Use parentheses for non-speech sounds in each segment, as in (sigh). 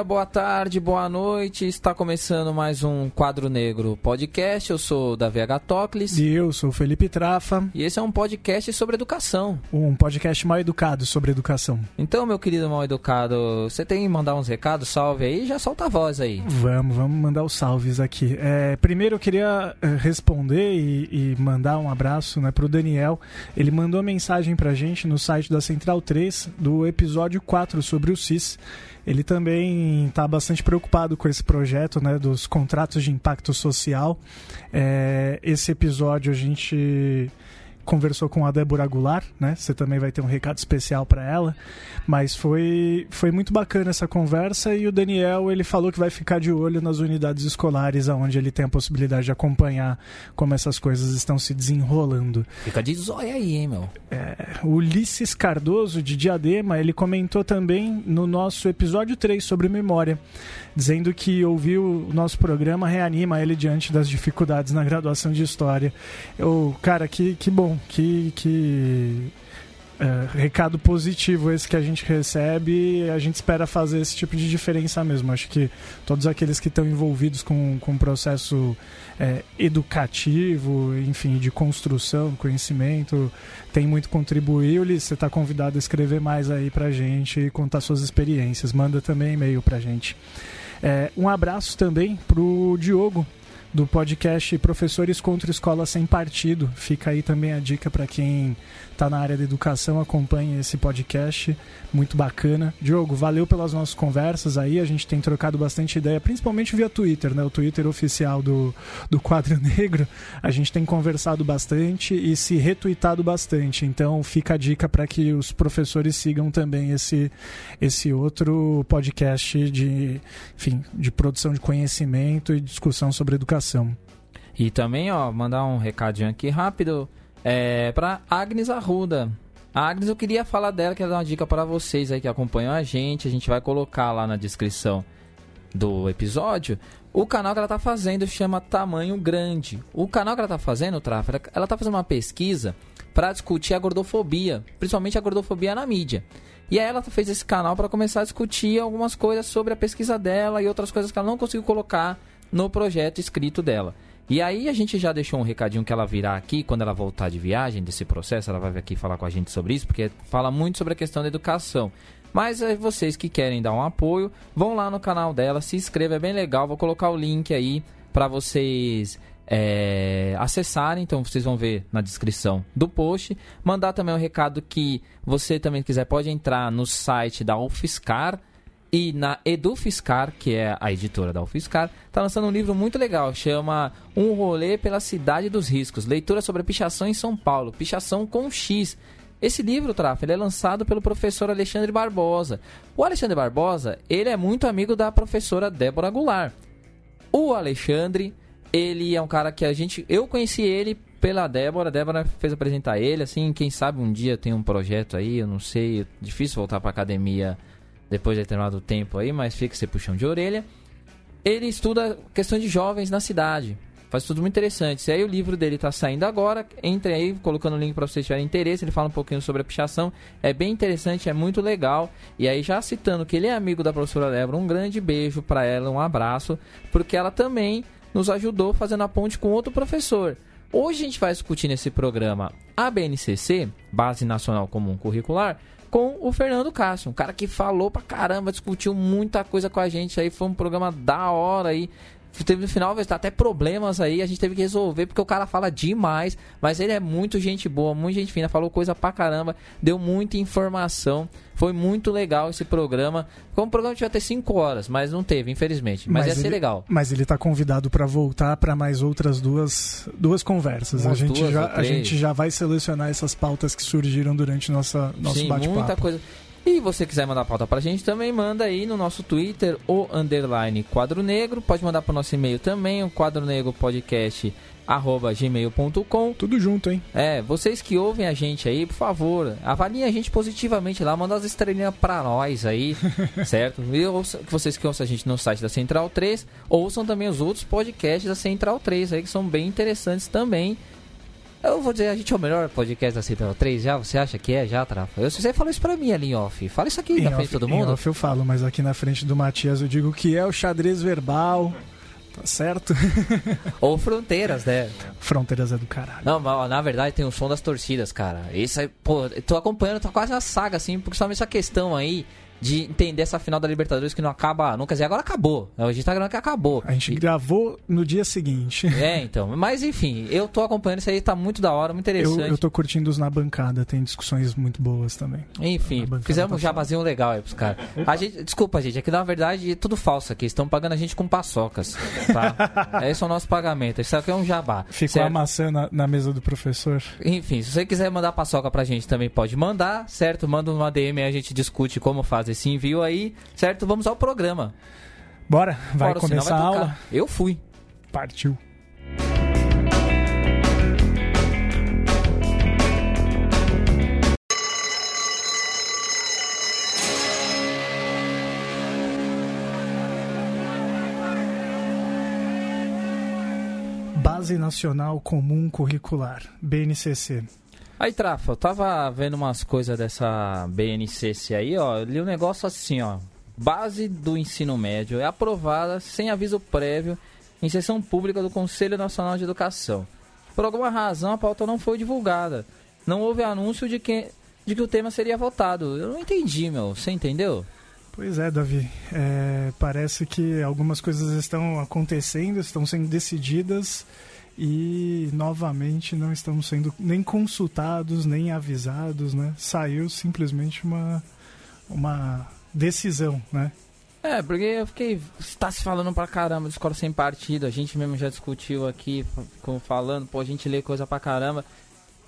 dia, boa tarde, boa noite. Está começando mais um Quadro Negro podcast. Eu sou Davi H. Tocles. E eu sou o Felipe Trafa. E esse é um podcast sobre educação. Um podcast mal educado sobre educação. Então, meu querido mal educado, você tem que mandar uns recados, salve aí, já solta a voz aí. Vamos, vamos mandar os salves aqui. É, primeiro eu queria eh, responder e, e mandar um abraço né, para o Daniel. Ele mandou mensagem para gente no site da Central 3 do episódio 4 sobre o CIS ele também está bastante preocupado com esse projeto né, dos contratos de impacto social. É, esse episódio a gente conversou com a Débora Goulart, né? Você também vai ter um recado especial para ela. Mas foi, foi muito bacana essa conversa e o Daniel ele falou que vai ficar de olho nas unidades escolares, onde ele tem a possibilidade de acompanhar como essas coisas estão se desenrolando. Fica de zóia aí, hein, meu? É, o Ulisses Cardoso, de Diadema, ele comentou também no nosso episódio 3 sobre memória dizendo que ouviu o nosso programa reanima ele diante das dificuldades na graduação de História. Eu, cara, que, que bom, que, que é, recado positivo esse que a gente recebe e a gente espera fazer esse tipo de diferença mesmo. Acho que todos aqueles que estão envolvidos com, com o processo é, educativo, enfim, de construção, conhecimento, tem muito a contribuir. Ulisses, você está convidado a escrever mais aí pra gente e contar suas experiências. Manda também e-mail pra gente. É, um abraço também pro Diogo, do podcast Professores contra Escola Sem Partido. Fica aí também a dica para quem está na área da educação, acompanhe esse podcast, muito bacana. Diogo, valeu pelas nossas conversas aí, a gente tem trocado bastante ideia, principalmente via Twitter, né? O Twitter oficial do, do Quadro (laughs) Negro, a gente tem conversado bastante e se retweetado bastante. Então fica a dica para que os professores sigam também esse, esse outro podcast de, enfim, de produção de conhecimento e discussão sobre educação. E também, ó, mandar um recadinho aqui rápido é, para Agnes Arruda. A Agnes, eu queria falar dela, quero dar uma dica para vocês aí que acompanham a gente. A gente vai colocar lá na descrição do episódio. O canal que ela tá fazendo chama Tamanho Grande. O canal que ela tá fazendo, Trafa, ela tá fazendo uma pesquisa para discutir a gordofobia, principalmente a gordofobia na mídia. E aí ela fez esse canal para começar a discutir algumas coisas sobre a pesquisa dela e outras coisas que ela não conseguiu colocar no projeto escrito dela. E aí a gente já deixou um recadinho que ela virá aqui quando ela voltar de viagem desse processo, ela vai vir aqui falar com a gente sobre isso, porque fala muito sobre a questão da educação. Mas é vocês que querem dar um apoio, vão lá no canal dela, se inscreva, é bem legal. Vou colocar o link aí para vocês é, acessarem, então vocês vão ver na descrição do post. Mandar também um recado que você também quiser pode entrar no site da UFSCar, e na EduFiscar, que é a editora da UFSCar, está lançando um livro muito legal, chama Um Rolê pela Cidade dos Riscos, leitura sobre a pichação em São Paulo, pichação com X. Esse livro, Traf, ele é lançado pelo professor Alexandre Barbosa. O Alexandre Barbosa, ele é muito amigo da professora Débora Goulart. O Alexandre, ele é um cara que a gente... Eu conheci ele pela Débora, a Débora fez apresentar ele, assim, quem sabe um dia tem um projeto aí, eu não sei, é difícil voltar para academia depois de determinado tempo aí, mas fica esse puxão de orelha. Ele estuda questão de jovens na cidade. Faz tudo muito interessante. E aí o livro dele está saindo agora. Entre aí, colocando o link para vocês tiverem interesse. Ele fala um pouquinho sobre a pichação. É bem interessante, é muito legal. E aí, já citando que ele é amigo da professora Débora, um grande beijo para ela, um abraço. Porque ela também nos ajudou fazendo a ponte com outro professor. Hoje a gente vai discutir nesse programa a BNCC, Base Nacional Comum Curricular, com o Fernando Castro, um cara que falou pra caramba, discutiu muita coisa com a gente aí, foi um programa da hora aí. Teve no final até problemas aí, a gente teve que resolver porque o cara fala demais, mas ele é muito gente boa, muito gente fina, falou coisa pra caramba, deu muita informação. Foi muito legal esse programa. Como o programa tinha ter 5 horas, mas não teve, infelizmente. Mas, mas ia ele, ser legal. Mas ele está convidado para voltar para mais outras duas, duas conversas. a gente, já, a gente já vai selecionar essas pautas que surgiram durante nossa, nosso bate-papo. Muita coisa. E você quiser mandar pauta pra gente, também manda aí no nosso Twitter, o underline quadro negro. Pode mandar pro nosso e-mail também, o quadro negro podcast arroba gmail.com. Tudo junto, hein? É, vocês que ouvem a gente aí, por favor, avaliem a gente positivamente lá, manda as estrelinhas pra nós aí, (laughs) certo? E ouça, vocês que ouçam a gente no site da Central 3, ouçam também os outros podcasts da Central 3 aí, que são bem interessantes também. Eu vou dizer, a gente é o melhor podcast da Central 3 já? Você acha que é já, Trafa? Eu, você falou isso pra mim ali em off. Fala isso aqui Em na off- frente de todo em mundo. off eu falo, mas aqui na frente do Matias eu digo que é o xadrez verbal. Tá certo? (laughs) Ou fronteiras, né? Fronteiras é do caralho. Não, mas, na verdade tem o som das torcidas, cara. Isso aí, pô, eu tô acompanhando, tá quase a saga, assim, porque só essa questão aí de entender essa final da Libertadores que não acaba nunca. Dizer, agora acabou. A gente tá gravando que acabou. A gente E- gravou no dia seguinte. (laughs) É, então. Mas enfim, eu tô acompanhando isso aí, tá muito da hora, muito Eu, interessante. eu tô curtindo os na bancada, tem discussões muito boas também. Enfim, fizemos tá um jabazinho legal aí pros caras. A gente, desculpa, gente, é que na verdade é tudo falso aqui. Estão pagando a gente com paçocas, tá? (laughs) Esse é o nosso pagamento. Isso aqui é um jabá. Ficou certo? a maçã na, na mesa do professor. Enfim, se você quiser mandar paçoca pra gente também pode mandar, certo? Manda uma DM e a gente discute como faz esse envio aí, certo? Vamos ao programa. Bora, vai Bora, começar a tocar. aula? Eu fui. Partiu. Base Nacional Comum Curricular, BNCC. Aí, Trafa, eu tava vendo umas coisas dessa BNCC aí, ó. Eu li um negócio assim, ó. Base do ensino médio é aprovada sem aviso prévio em sessão pública do Conselho Nacional de Educação. Por alguma razão, a pauta não foi divulgada. Não houve anúncio de que, de que o tema seria votado. Eu não entendi, meu. Você entendeu? Pois é, Davi. É, parece que algumas coisas estão acontecendo, estão sendo decididas e novamente não estamos sendo nem consultados, nem avisados, né? Saiu simplesmente uma, uma decisão, né? É, porque eu fiquei. Está se falando pra caramba de escola sem partido. A gente mesmo já discutiu aqui, com, falando, pô, a gente lê coisa pra caramba.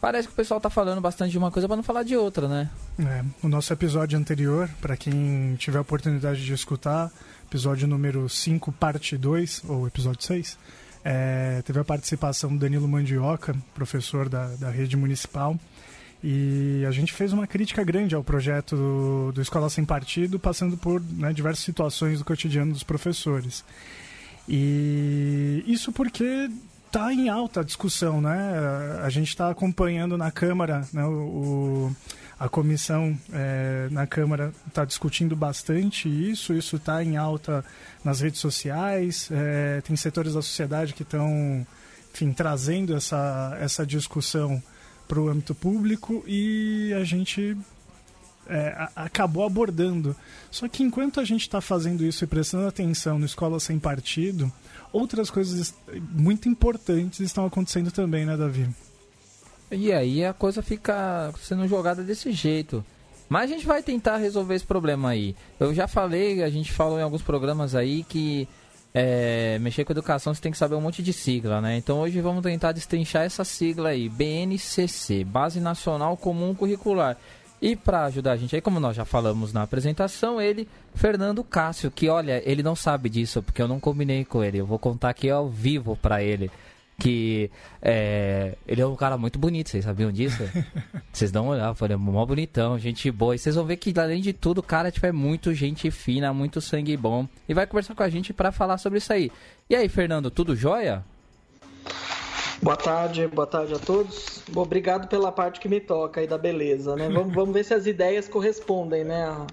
Parece que o pessoal tá falando bastante de uma coisa pra não falar de outra, né? É, o nosso episódio anterior, para quem tiver a oportunidade de escutar, episódio número 5, parte 2, ou episódio 6, é, teve a participação do Danilo Mandioca, professor da, da rede municipal, e a gente fez uma crítica grande ao projeto do, do Escola Sem Partido, passando por né, diversas situações do cotidiano dos professores. E isso porque está em alta a discussão, né? A gente está acompanhando na Câmara, né, o, a comissão eh, na Câmara está discutindo bastante isso, isso está em alta nas redes sociais, eh, tem setores da sociedade que estão, trazendo essa, essa discussão para o âmbito público e a gente é, acabou abordando. Só que enquanto a gente está fazendo isso e prestando atenção no Escola Sem Partido, outras coisas muito importantes estão acontecendo também, né, Davi? E aí a coisa fica sendo jogada desse jeito. Mas a gente vai tentar resolver esse problema aí. Eu já falei, a gente falou em alguns programas aí que é, mexer com educação você tem que saber um monte de sigla, né? Então hoje vamos tentar destrinchar essa sigla aí, BNCC, Base Nacional Comum Curricular. E para ajudar a gente aí, como nós já falamos na apresentação, ele, Fernando Cássio, que olha, ele não sabe disso, porque eu não combinei com ele. Eu vou contar aqui ao vivo para ele. Que é, ele é um cara muito bonito, vocês sabiam disso? (laughs) Vocês dão uma olhada, ele é mó bonitão, gente boa. E vocês vão ver que, além de tudo, o cara tipo, é muito gente fina, muito sangue bom. E vai conversar com a gente para falar sobre isso aí. E aí, Fernando, tudo jóia? Boa tarde, boa tarde a todos. Bom, obrigado pela parte que me toca aí da beleza, né? Vamos, vamos ver se as ideias correspondem, né? A,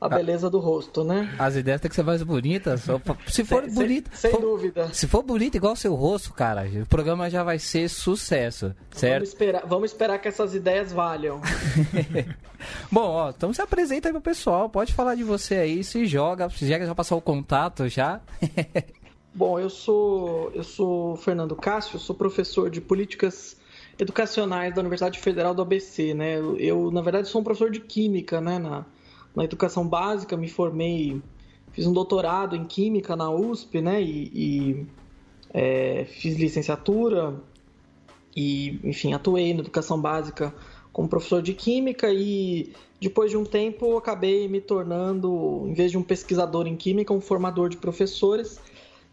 a beleza do rosto, né? As ideias têm que ser mais bonitas. Se for Sem- bonito. Sem, for- dúvida. Se for bonito igual o seu rosto, cara, o programa já vai ser sucesso, Vamos certo? esperar, vamos esperar que essas ideias valham. (laughs) Bom, ó, então se apresenta aí pro pessoal, pode falar de você aí, se joga, se já já passou o contato já. (laughs) Bom, eu sou eu sou Fernando Cássio, sou professor de políticas educacionais da Universidade Federal do ABC, né? Eu, na verdade sou um professor de química, né, na, na educação básica, me formei, fiz um doutorado em química na USP, né, e, e, é, fiz licenciatura e, enfim, atuei na educação básica como professor de química e depois de um tempo acabei me tornando, em vez de um pesquisador em química, um formador de professores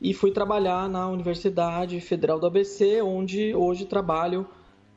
e fui trabalhar na Universidade Federal do ABC, onde hoje trabalho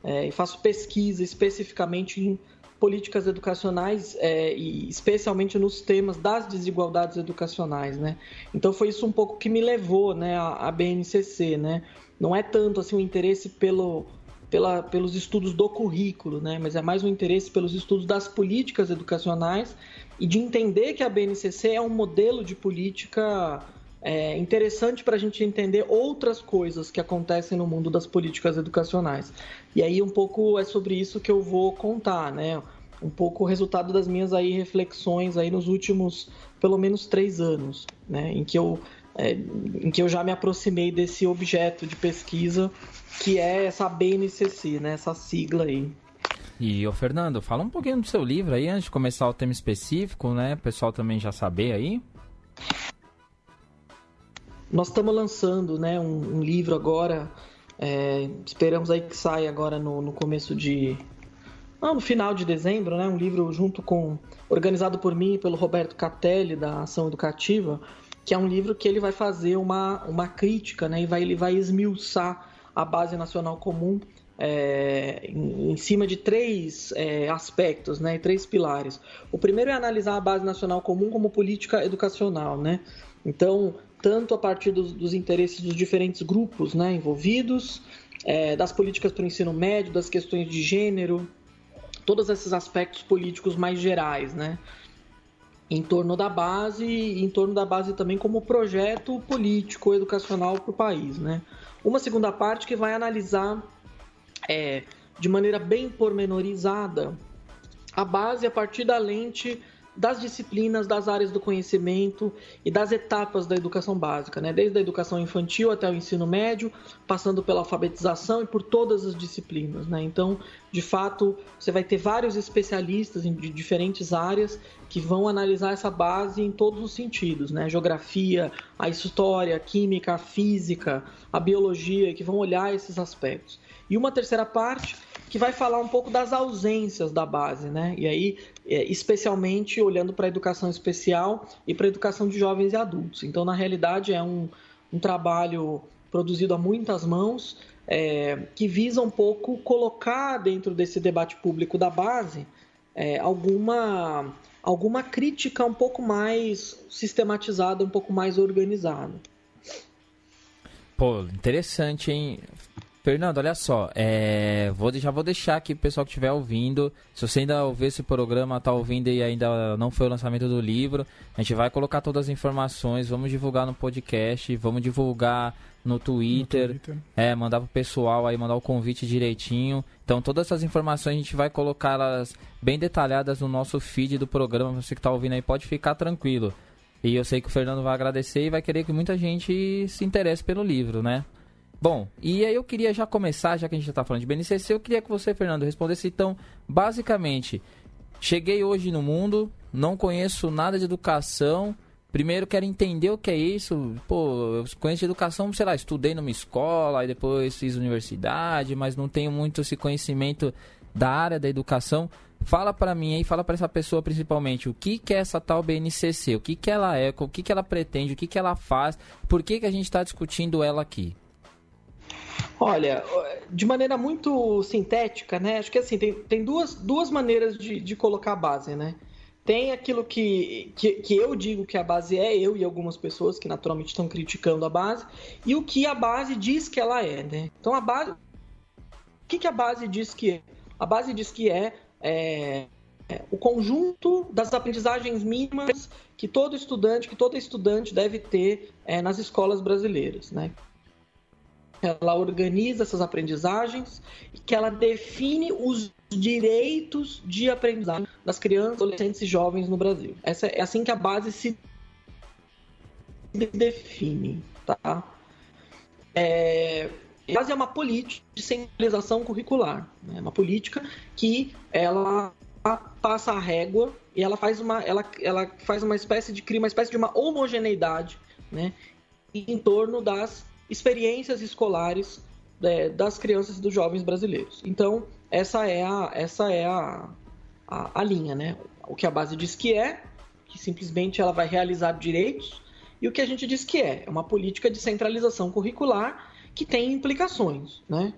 é, e faço pesquisa especificamente em políticas educacionais é, e especialmente nos temas das desigualdades educacionais, né? Então foi isso um pouco que me levou, né, à, BNCC, né? Não é tanto assim o interesse pelo pela, pelos estudos do currículo, né? mas é mais um interesse pelos estudos das políticas educacionais e de entender que a BNCC é um modelo de política é, interessante para a gente entender outras coisas que acontecem no mundo das políticas educacionais. E aí um pouco é sobre isso que eu vou contar, né? Um pouco o resultado das minhas aí reflexões aí nos últimos pelo menos três anos, né? Em que eu é, em que eu já me aproximei desse objeto de pesquisa que é essa BNCC, né? Essa sigla aí. E, ô Fernando, fala um pouquinho do seu livro aí, antes de começar o tema específico, né? O pessoal também já saber aí. Nós estamos lançando né, um, um livro agora, é, esperamos aí que saia agora no, no começo de... Não, no final de dezembro, né? Um livro junto com... Organizado por mim e pelo Roberto Catelli, da Ação Educativa, que é um livro que ele vai fazer uma, uma crítica, né? E vai, ele vai esmiuçar a base nacional comum é, em, em, cima de três é, aspectos, né? Três pilares. O primeiro é analisar a base nacional comum como política educacional, né? Então, tanto a partir dos, dos interesses dos diferentes grupos né, envolvidos, é, das políticas para o ensino médio, das questões de gênero, todos esses aspectos políticos mais gerais, né? em torno da base e em torno da base também como projeto político educacional para o país. Né? Uma segunda parte que vai analisar é, de maneira bem pormenorizada a base a partir da lente das disciplinas, das áreas do conhecimento e das etapas da educação básica, né? desde a educação infantil até o ensino médio, passando pela alfabetização e por todas as disciplinas. Né? Então, de fato, você vai ter vários especialistas de diferentes áreas que vão analisar essa base em todos os sentidos, né? Geografia, a história, a química, a física, a biologia, que vão olhar esses aspectos. E uma terceira parte que vai falar um pouco das ausências da base, né? E aí, é, especialmente olhando para a educação especial e para a educação de jovens e adultos. Então, na realidade, é um, um trabalho produzido a muitas mãos é, que visa um pouco colocar dentro desse debate público da base é, alguma, alguma crítica um pouco mais sistematizada, um pouco mais organizada. Pô, interessante, hein? Fernando, olha só, é, vou, já vou deixar aqui pro pessoal que estiver ouvindo. Se você ainda ouvir esse programa, tá ouvindo e ainda não foi o lançamento do livro, a gente vai colocar todas as informações, vamos divulgar no podcast, vamos divulgar no Twitter, no Twitter. é, mandar pro pessoal aí, mandar o convite direitinho. Então todas essas informações a gente vai colocar elas bem detalhadas no nosso feed do programa, você que tá ouvindo aí pode ficar tranquilo. E eu sei que o Fernando vai agradecer e vai querer que muita gente se interesse pelo livro, né? Bom, e aí eu queria já começar, já que a gente já está falando de BNCC, eu queria que você, Fernando, respondesse então, basicamente, cheguei hoje no mundo, não conheço nada de educação, primeiro quero entender o que é isso, pô, eu conheço educação, sei lá, estudei numa escola, aí depois fiz universidade, mas não tenho muito esse conhecimento da área da educação. Fala para mim aí, fala para essa pessoa principalmente, o que, que é essa tal BNCC, o que, que ela é, o que, que ela pretende, o que, que ela faz, por que, que a gente está discutindo ela aqui? Olha, de maneira muito sintética, né? Acho que assim, tem, tem duas, duas maneiras de, de colocar a base, né? Tem aquilo que, que, que, eu digo que a base é, eu e algumas pessoas que naturalmente estão criticando a base, e o que a base diz que ela é, né? Então a base. O que, que a base diz que é? A base diz que é, é, é o conjunto das aprendizagens mínimas que todo estudante, que toda estudante deve ter é, nas escolas brasileiras, né? Ela organiza essas aprendizagens e que ela define os direitos de aprendizagem das crianças, adolescentes e jovens no Brasil. Essa é assim que a base se define, tá? É, a base é uma política de centralização curricular, né? Uma política que ela passa a régua e ela faz uma, ela, ela faz uma espécie de cria uma espécie de uma homogeneidade, né? Em torno das experiências escolares é, das crianças e dos jovens brasileiros. Então, essa é a, essa é a, a, a, linha, né? O que a base diz que é, que simplesmente ela vai realizar direitos, e o que a gente diz que é, é uma política de centralização curricular que tem implicações, né?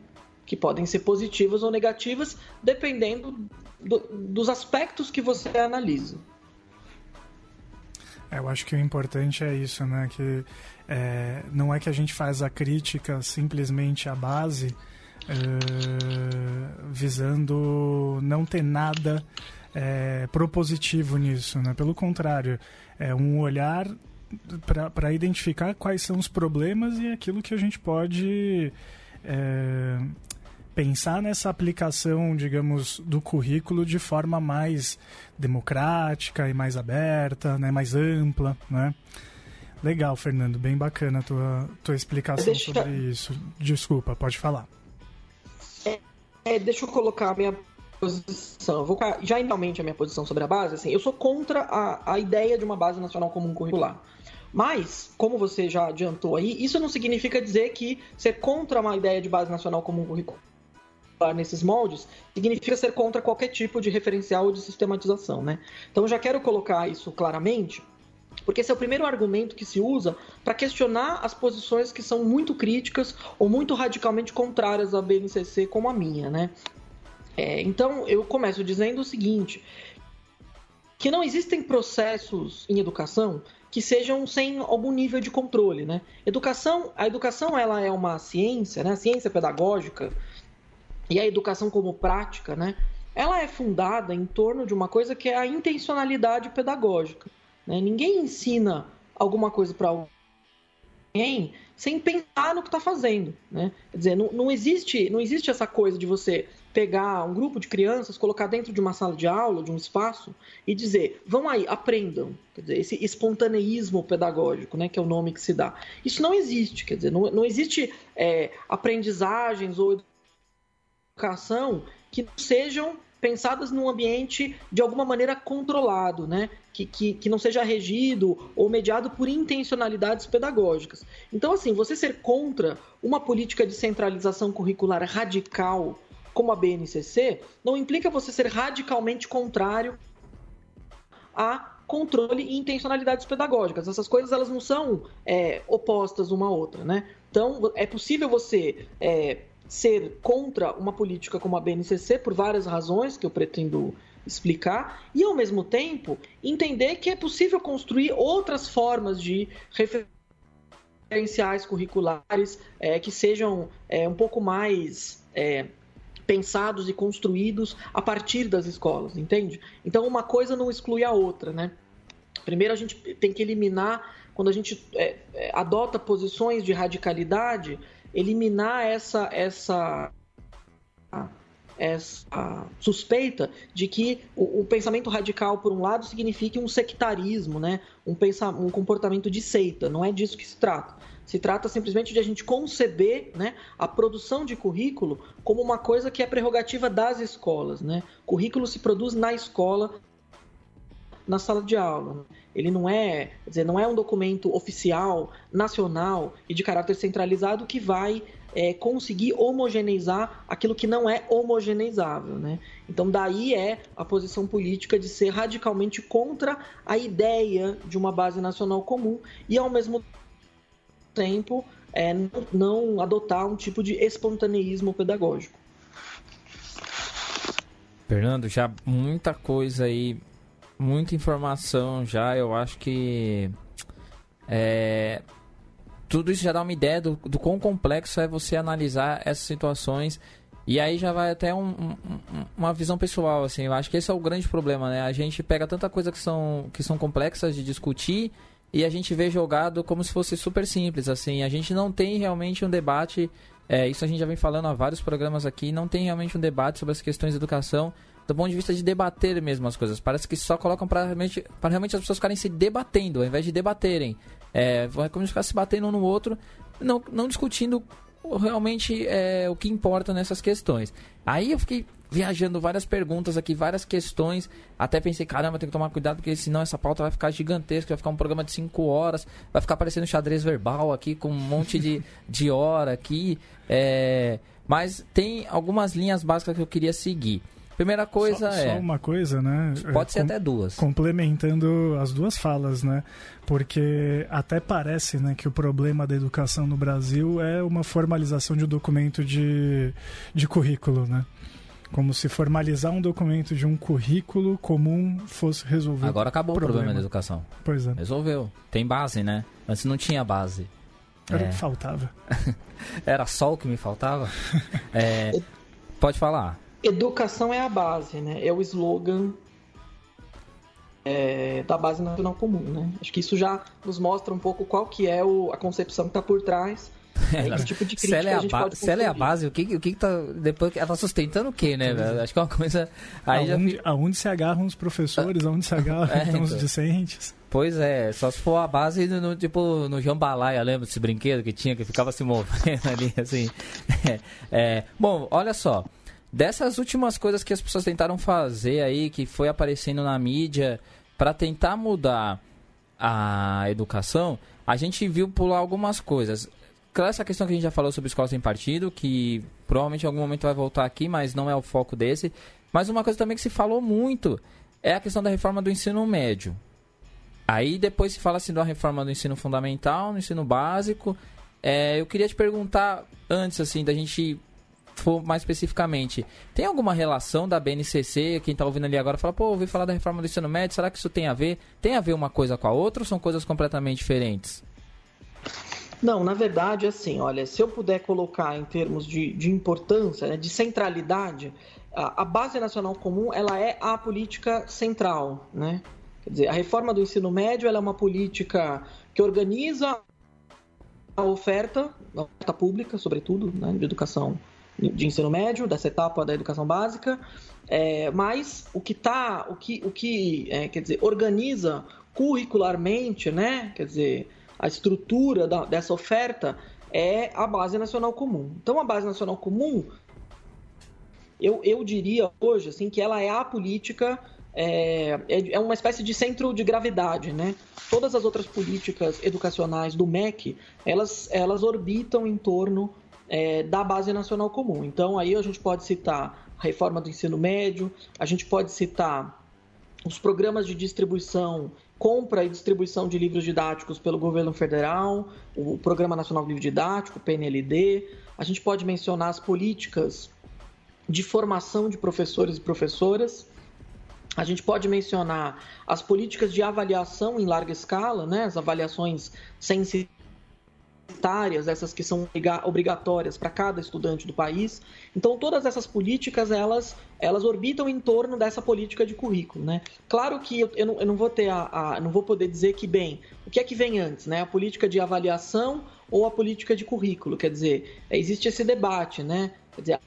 Que podem ser positivas ou negativas, dependendo do, dos aspectos que você analisa. É, eu acho que o importante é isso, né? Que é, não é que a gente faz a crítica simplesmente à base, uh, visando não ter nada é, propositivo nisso, né? Pelo contrário, é um olhar para identificar quais são os problemas e aquilo que a gente pode é, pensar nessa aplicação, digamos, do currículo de forma mais democrática e mais aberta, né, mais ampla, né? Legal, Fernando, bem bacana a tua, tua explicação deixa... sobre isso. Desculpa, pode falar. É, é, deixa eu colocar a minha posição. Vou já inicialmente a minha posição sobre a base. Assim, eu sou contra a, a ideia de uma base nacional comum curricular. Mas, como você já adiantou aí, isso não significa dizer que ser contra uma ideia de base nacional comum curricular nesses moldes significa ser contra qualquer tipo de referencial ou de sistematização, né? Então, já quero colocar isso claramente, porque esse é o primeiro argumento que se usa para questionar as posições que são muito críticas ou muito radicalmente contrárias à BNCC, como a minha, né? É, então, eu começo dizendo o seguinte: que não existem processos em educação que sejam sem algum nível de controle, né? Educação, a educação ela é uma ciência, né? A ciência pedagógica e a educação como prática, né? Ela é fundada em torno de uma coisa que é a intencionalidade pedagógica. Né? Ninguém ensina alguma coisa para alguém sem pensar no que está fazendo, né? Quer dizer, não, não, existe, não existe essa coisa de você pegar um grupo de crianças, colocar dentro de uma sala de aula, de um espaço e dizer, vão aí, aprendam. Quer dizer, esse espontaneísmo pedagógico, né, que é o nome que se dá. Isso não existe, quer dizer, não, não existe é, aprendizagens ou educação que sejam pensadas num ambiente de alguma maneira controlado, né? Que, que, que não seja regido ou mediado por intencionalidades pedagógicas. Então, assim, você ser contra uma política de centralização curricular radical como a BNCC, não implica você ser radicalmente contrário a controle e intencionalidades pedagógicas. Essas coisas elas não são é, opostas uma à outra, né? Então é possível você é, ser contra uma política como a BNCC por várias razões que eu pretendo explicar e ao mesmo tempo entender que é possível construir outras formas de referenciais curriculares é, que sejam é, um pouco mais é, pensados e construídos a partir das escolas, entende? Então uma coisa não exclui a outra, né? Primeiro a gente tem que eliminar, quando a gente é, é, adota posições de radicalidade, eliminar essa essa essa suspeita de que o, o, pensamento radical, por um lado, signifique um sectarismo, né? um, um comportamento de seita. Não é disso que se trata. Se trata simplesmente de a gente conceber né, a produção de currículo como uma coisa que é prerrogativa das escolas. Né? Currículo se produz na escola, na sala de aula. Ele não é, dizer, não é um documento oficial, nacional e de caráter centralizado que vai é, conseguir homogeneizar aquilo que não é homogeneizável. Né? Então, daí é a posição política de ser radicalmente contra a ideia de uma base nacional comum e, ao mesmo tempo é, não adotar um tipo de espontaneísmo pedagógico. Fernando, já muita coisa aí, muita informação já. Eu acho que é, tudo isso já dá uma ideia do, do quão complexo é você analisar essas situações. E aí já vai até um, um, uma visão pessoal, assim. Eu acho que esse é o grande problema, né? A gente pega tanta coisa que são, que são complexas de discutir e a gente vê jogado como se fosse super simples, assim. A gente não tem realmente um debate, é, isso a gente já vem falando há vários programas aqui, não tem realmente um debate sobre as questões de educação do ponto de vista de debater mesmo as coisas. Parece que só colocam para realmente, realmente as pessoas ficarem se debatendo, ao invés de debaterem. É, vai como ficar se batendo um no outro, não, não discutindo realmente é, o que importa nessas questões. Aí eu fiquei viajando várias perguntas aqui, várias questões. Até pensei, caramba, tem que tomar cuidado, porque senão essa pauta vai ficar gigantesca, vai ficar um programa de 5 horas, vai ficar parecendo xadrez verbal aqui, com um monte de, (laughs) de hora aqui. É... Mas tem algumas linhas básicas que eu queria seguir. Primeira coisa só, é. Só uma coisa, né? Pode ser Com, até duas. Complementando as duas falas, né? Porque até parece né, que o problema da educação no Brasil é uma formalização de um documento de, de currículo, né? Como se formalizar um documento de um currículo comum fosse resolver. Agora acabou o problema, problema da educação. Pois é. Resolveu. Tem base, né? Antes não tinha base. Era o que faltava. (laughs) Era só o que me faltava? É, (laughs) pode falar. Educação é a base, né? É o slogan é, da base nacional comum, né? Acho que isso já nos mostra um pouco qual que é o, a concepção que está por trás é, esse tipo de crítica se ela é a, a gente pode Se ela é a base, o que, o que, que tá. Depois ela tá sustentando o que, né, velho? Acho que é uma coisa. Aí aonde, já... aonde se agarram os professores, aonde se agarram (laughs) é, então, os discentes. Pois é, só se for a base no, no tipo no jambalaya, lembra desse brinquedo que tinha, que ficava se movendo (laughs) ali, assim. (laughs) É, é, bom, olha só. Dessas últimas coisas que as pessoas tentaram fazer aí, que foi aparecendo na mídia, para tentar mudar a educação, a gente viu pular algumas coisas. Claro, essa questão que a gente já falou sobre escola sem partido, que provavelmente em algum momento vai voltar aqui, mas não é o foco desse. Mas uma coisa também que se falou muito é a questão da reforma do ensino médio. Aí depois se fala assim da reforma do ensino fundamental, no ensino básico. É, eu queria te perguntar antes assim da gente for mais especificamente, tem alguma relação da BNCC, quem está ouvindo ali agora fala, pô, ouvi falar da reforma do ensino médio, será que isso tem a ver? Tem a ver uma coisa com a outra ou são coisas completamente diferentes? Não, na verdade, assim, olha, se eu puder colocar em termos de, de importância, né, de centralidade, a, a, base nacional comum ela é a política central, né? Quer dizer, a reforma do ensino médio ela é uma política que organiza a oferta, a oferta pública, sobretudo, né, de educação de ensino médio, dessa etapa da educação básica, é, mas o que tá, o que, o que é, quer dizer, organiza curricularmente, né? Quer dizer, a estrutura da, dessa oferta é a base nacional comum. Então, a base nacional comum, eu, eu diria hoje assim que ela é a política é, é, é uma espécie de centro de gravidade, né? Todas as outras políticas educacionais do MEC, elas, elas orbitam em torno é, da base nacional comum. Então, aí a gente pode citar a reforma do ensino médio, a gente pode citar os programas de distribuição compra e distribuição de livros didáticos pelo governo federal, o Programa Nacional de Livro Didático, PNLD. A gente pode mencionar as políticas de formação de professores e professoras. A gente pode mencionar as políticas de avaliação em larga escala, né? as avaliações essas que são obrigatórias para cada estudante do país. Então, todas essas políticas, elas, elas orbitam em torno dessa política de currículo, né? Claro que eu, eu, não, eu não, vou ter a, a, não vou poder dizer que, bem, o que é que vem antes, né? A política de avaliação ou a política de currículo? Quer dizer, existe esse debate, né? Quer dizer,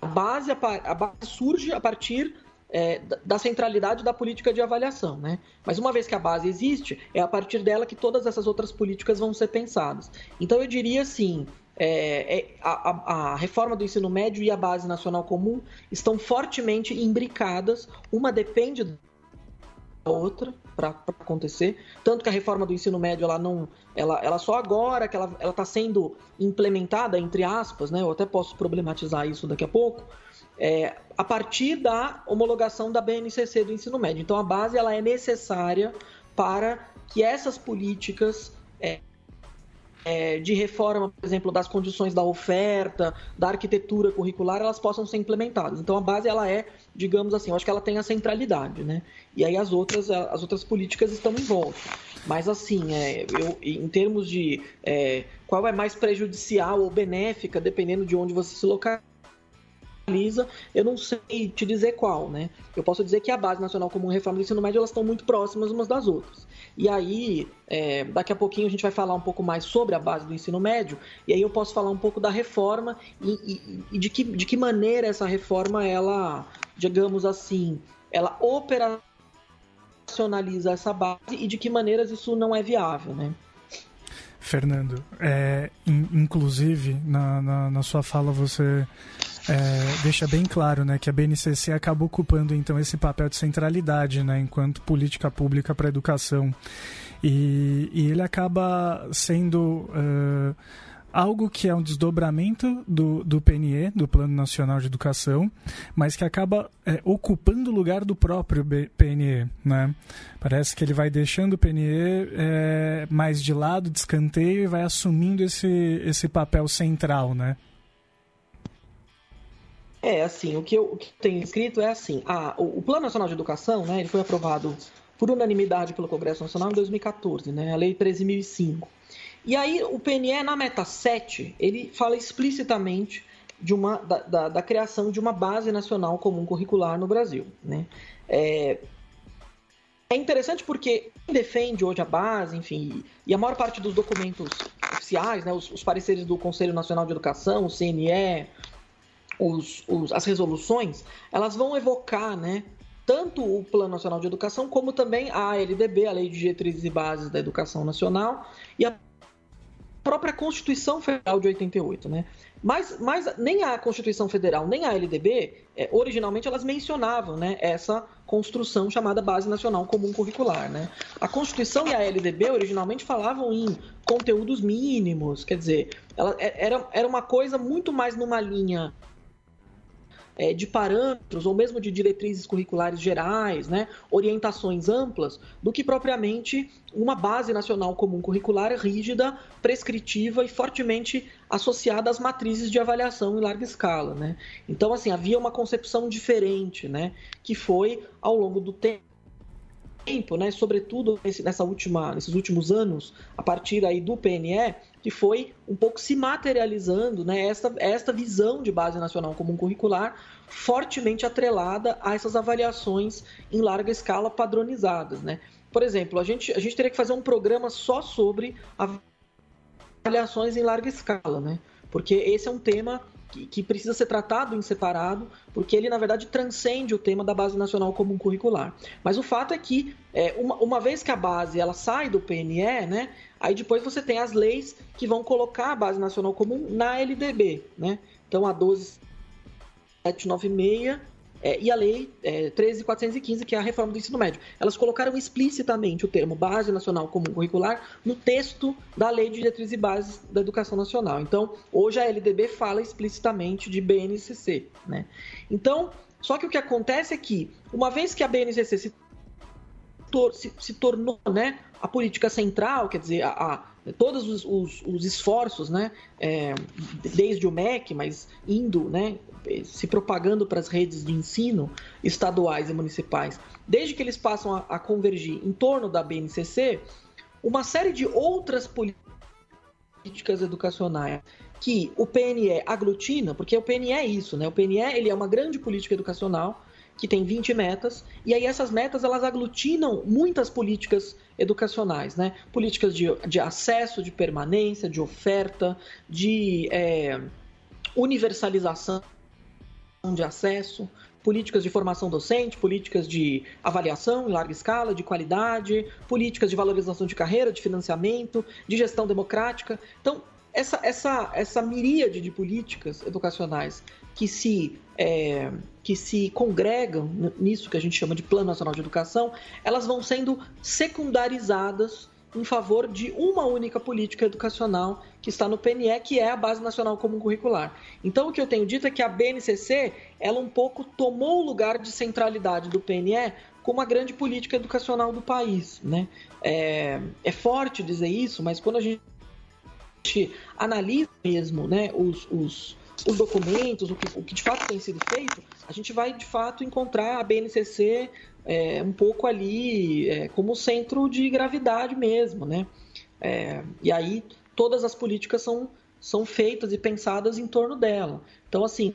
a base, a base surge a partir é, da centralidade da política de avaliação. Né? Mas uma vez que a base existe, é a partir dela que todas essas outras políticas vão ser pensadas. Então eu diria assim. É, é, a, a, reforma do ensino médio e a base nacional comum estão fortemente imbricadas, uma depende da outra para acontecer, tanto que a reforma do ensino médio ela não, ela, ela só agora que ela está sendo implementada entre aspas, né? Eu até posso problematizar isso daqui a pouco, é, a partir da homologação da BNCC do ensino médio. Então, a base ela é necessária para que essas políticas é, é, de reforma, por exemplo, das condições da oferta, da arquitetura curricular, elas possam ser implementadas. Então, a base ela é, digamos assim, eu acho que ela tem a centralidade, né? E aí as outras, as outras políticas estão em volta. Mas assim, é, eu, em termos de é, qual é mais prejudicial ou benéfica, dependendo de onde você se localiza, eu não sei te dizer qual, né? Eu posso dizer que a Base Nacional Comum e Reforma do Ensino Médio elas estão muito próximas umas das outras. E aí, é, daqui a pouquinho a gente vai falar um pouco mais sobre a base do ensino médio, e aí eu posso falar um pouco da reforma e, e, e de, que, de que maneira essa reforma, ela, digamos assim, ela operacionaliza essa base e de que maneiras isso não é viável, né? Fernando, é, in, inclusive na, na, na, sua fala você é, deixa bem claro né, que a BNCC acaba ocupando então esse papel de centralidade né, enquanto política pública para a educação. E, e, ele acaba sendo uh, algo que é um desdobramento do, do PNE, do Plano Nacional de Educação, mas que acaba é, ocupando o lugar do próprio PNE. Né? Parece que ele vai deixando o PNE é, mais de lado, de escanteio, e vai assumindo esse, esse papel central. Né? É, assim, o que eu, tem escrito é assim, a, o, o, Plano Nacional de Educação, né, ele foi aprovado por unanimidade pelo Congresso Nacional em 2014, né, a Lei 13.005. E aí o PNE na meta 7, ele fala explicitamente de uma, da, da, da, criação de uma base nacional comum curricular no Brasil. Né? É, é interessante porque quem defende hoje a base, enfim, e a maior parte dos documentos oficiais, né, os, os pareceres do Conselho Nacional de Educação, o CNE, os, os, as resoluções, elas vão evocar né, tanto o Plano Nacional de Educação, como também a ALDB, a Lei de Diretrizes e Bases da Educação Nacional, e a própria Constituição Federal de 88. Né? Mas, mas nem a Constituição Federal, nem a LDB, é, originalmente elas mencionavam né, essa construção chamada Base Nacional Comum Curricular. Né? A Constituição e a LDB originalmente falavam em conteúdos mínimos, quer dizer, ela, é, era, era uma coisa muito mais numa linha é, de parâmetros ou mesmo de diretrizes curriculares gerais, né, orientações amplas, do que propriamente uma base nacional comum curricular rígida, prescritiva e fortemente associada às matrizes de avaliação em larga escala. Né? Então, assim, havia uma concepção diferente, né, que foi, ao longo do tempo, tempo, né, sobretudo nessa última, nesses últimos anos, a partir aí do PNE, que foi um pouco se materializando né, esta, esta visão de base nacional comum curricular fortemente atrelada a essas avaliações em larga escala padronizadas. Né? Por exemplo, a gente, a gente teria que fazer um programa só sobre avaliações em larga escala, né? porque esse é um tema que, precisa ser tratado em separado, porque ele, na verdade, transcende o tema da Base Nacional Comum Curricular. Mas o fato é que, é, uma, uma vez que a base ela sai do PNE, né, aí depois você tem as leis que vão colocar a Base Nacional Comum na LDB. Né? Então, a 12796 é, e a Lei é, 13.415, que é a reforma do ensino médio. Elas colocaram explicitamente o termo Base Nacional Comum Curricular no texto da Lei de Diretrizes e Bases da Educação Nacional. Então, hoje a LDB fala explicitamente de BNCC. Né? Então, só que o que acontece é que, uma vez que a BNCC se, tor se, se tornou né, a política central, quer dizer, a, a todos os, os, os esforços, né, é, desde o MEC, mas indo, né, se propagando para as redes de ensino estaduais e municipais, desde que eles passam a, a convergir em torno da BNCC, uma série de outras políticas educacionais que o PNE aglutina, porque o PNE é isso, né? O PNE ele é uma grande política educacional que tem 20 metas, e aí essas metas elas aglutinam muitas políticas educacionais, né? Políticas de, de acesso, de permanência, de oferta, de é, universalização de acesso, políticas de formação docente, políticas de avaliação em larga escala, de qualidade, políticas de valorização de carreira, de financiamento, de gestão democrática. Então, essa, essa, essa miríade de políticas educacionais que se, é, que se congregam nisso que a gente chama de Plano Nacional de Educação, elas vão sendo secundarizadas em favor de uma única política educacional que está no PNE, que é a Base Nacional Comum Curricular. Então, o que eu tenho dito é que a BNCC, ela um pouco tomou o lugar de centralidade do PNE como a grande política educacional do país. Né? É, é forte dizer isso, mas quando a gente analisa mesmo né, os, os, os documentos, o que, o que de fato tem sido feito, a gente vai de fato encontrar a BNCC é, um pouco ali é, como centro de gravidade mesmo, né? É, e aí todas as políticas são, são feitas e pensadas em torno dela. Então, assim,